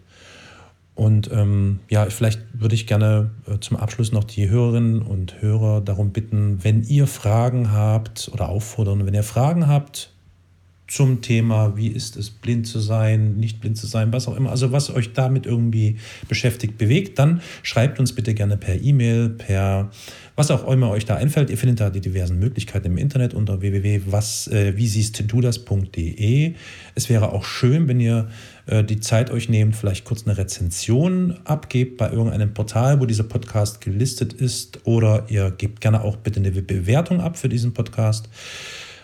S1: Und ähm, ja, vielleicht würde ich gerne äh, zum Abschluss noch die Hörerinnen und Hörer darum bitten, wenn ihr Fragen habt oder auffordern, wenn ihr Fragen habt zum Thema, wie ist es, blind zu sein, nicht blind zu sein, was auch immer, also was euch damit irgendwie beschäftigt, bewegt, dann schreibt uns bitte gerne per E-Mail, per was auch immer euch da einfällt. Ihr findet da die diversen Möglichkeiten im Internet unter www.was, äh. Es wäre auch schön, wenn ihr äh, die Zeit euch nehmt, vielleicht kurz eine Rezension abgebt bei irgendeinem Portal, wo dieser Podcast gelistet ist, oder ihr gebt gerne auch bitte eine Bewertung ab für diesen Podcast.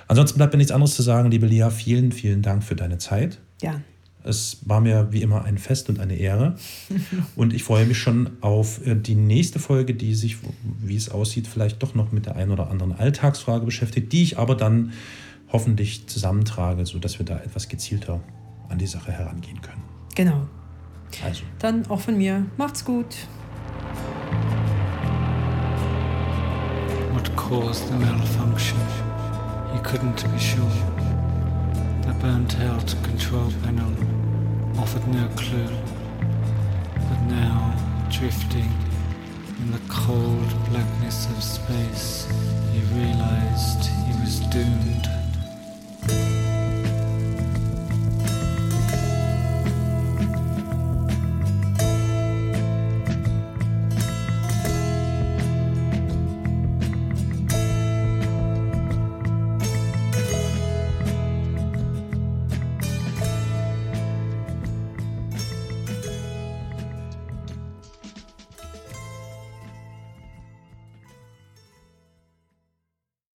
S1: Ansonsten bleibt mir nichts anderes zu sagen, liebe Lia. Vielen, vielen Dank für deine Zeit.
S3: Ja,
S1: Es war mir wie immer ein Fest und eine Ehre. Und ich freue mich schon auf äh, die nächste Folge, die sich, wie es aussieht, vielleicht doch noch mit der einen oder anderen Alltagsfrage beschäftigt, die ich aber dann hoffentlich zusammentrage, sodass wir da etwas gezielter an die Sache herangehen können.
S3: genau.
S1: Also,
S3: Dann auch von mir. Macht's gut.
S2: What caused the malfunction? He couldn't be sure. The burnt out control panel offered no clue. But now, drifting in the cold blackness of space, he realized he was doomed.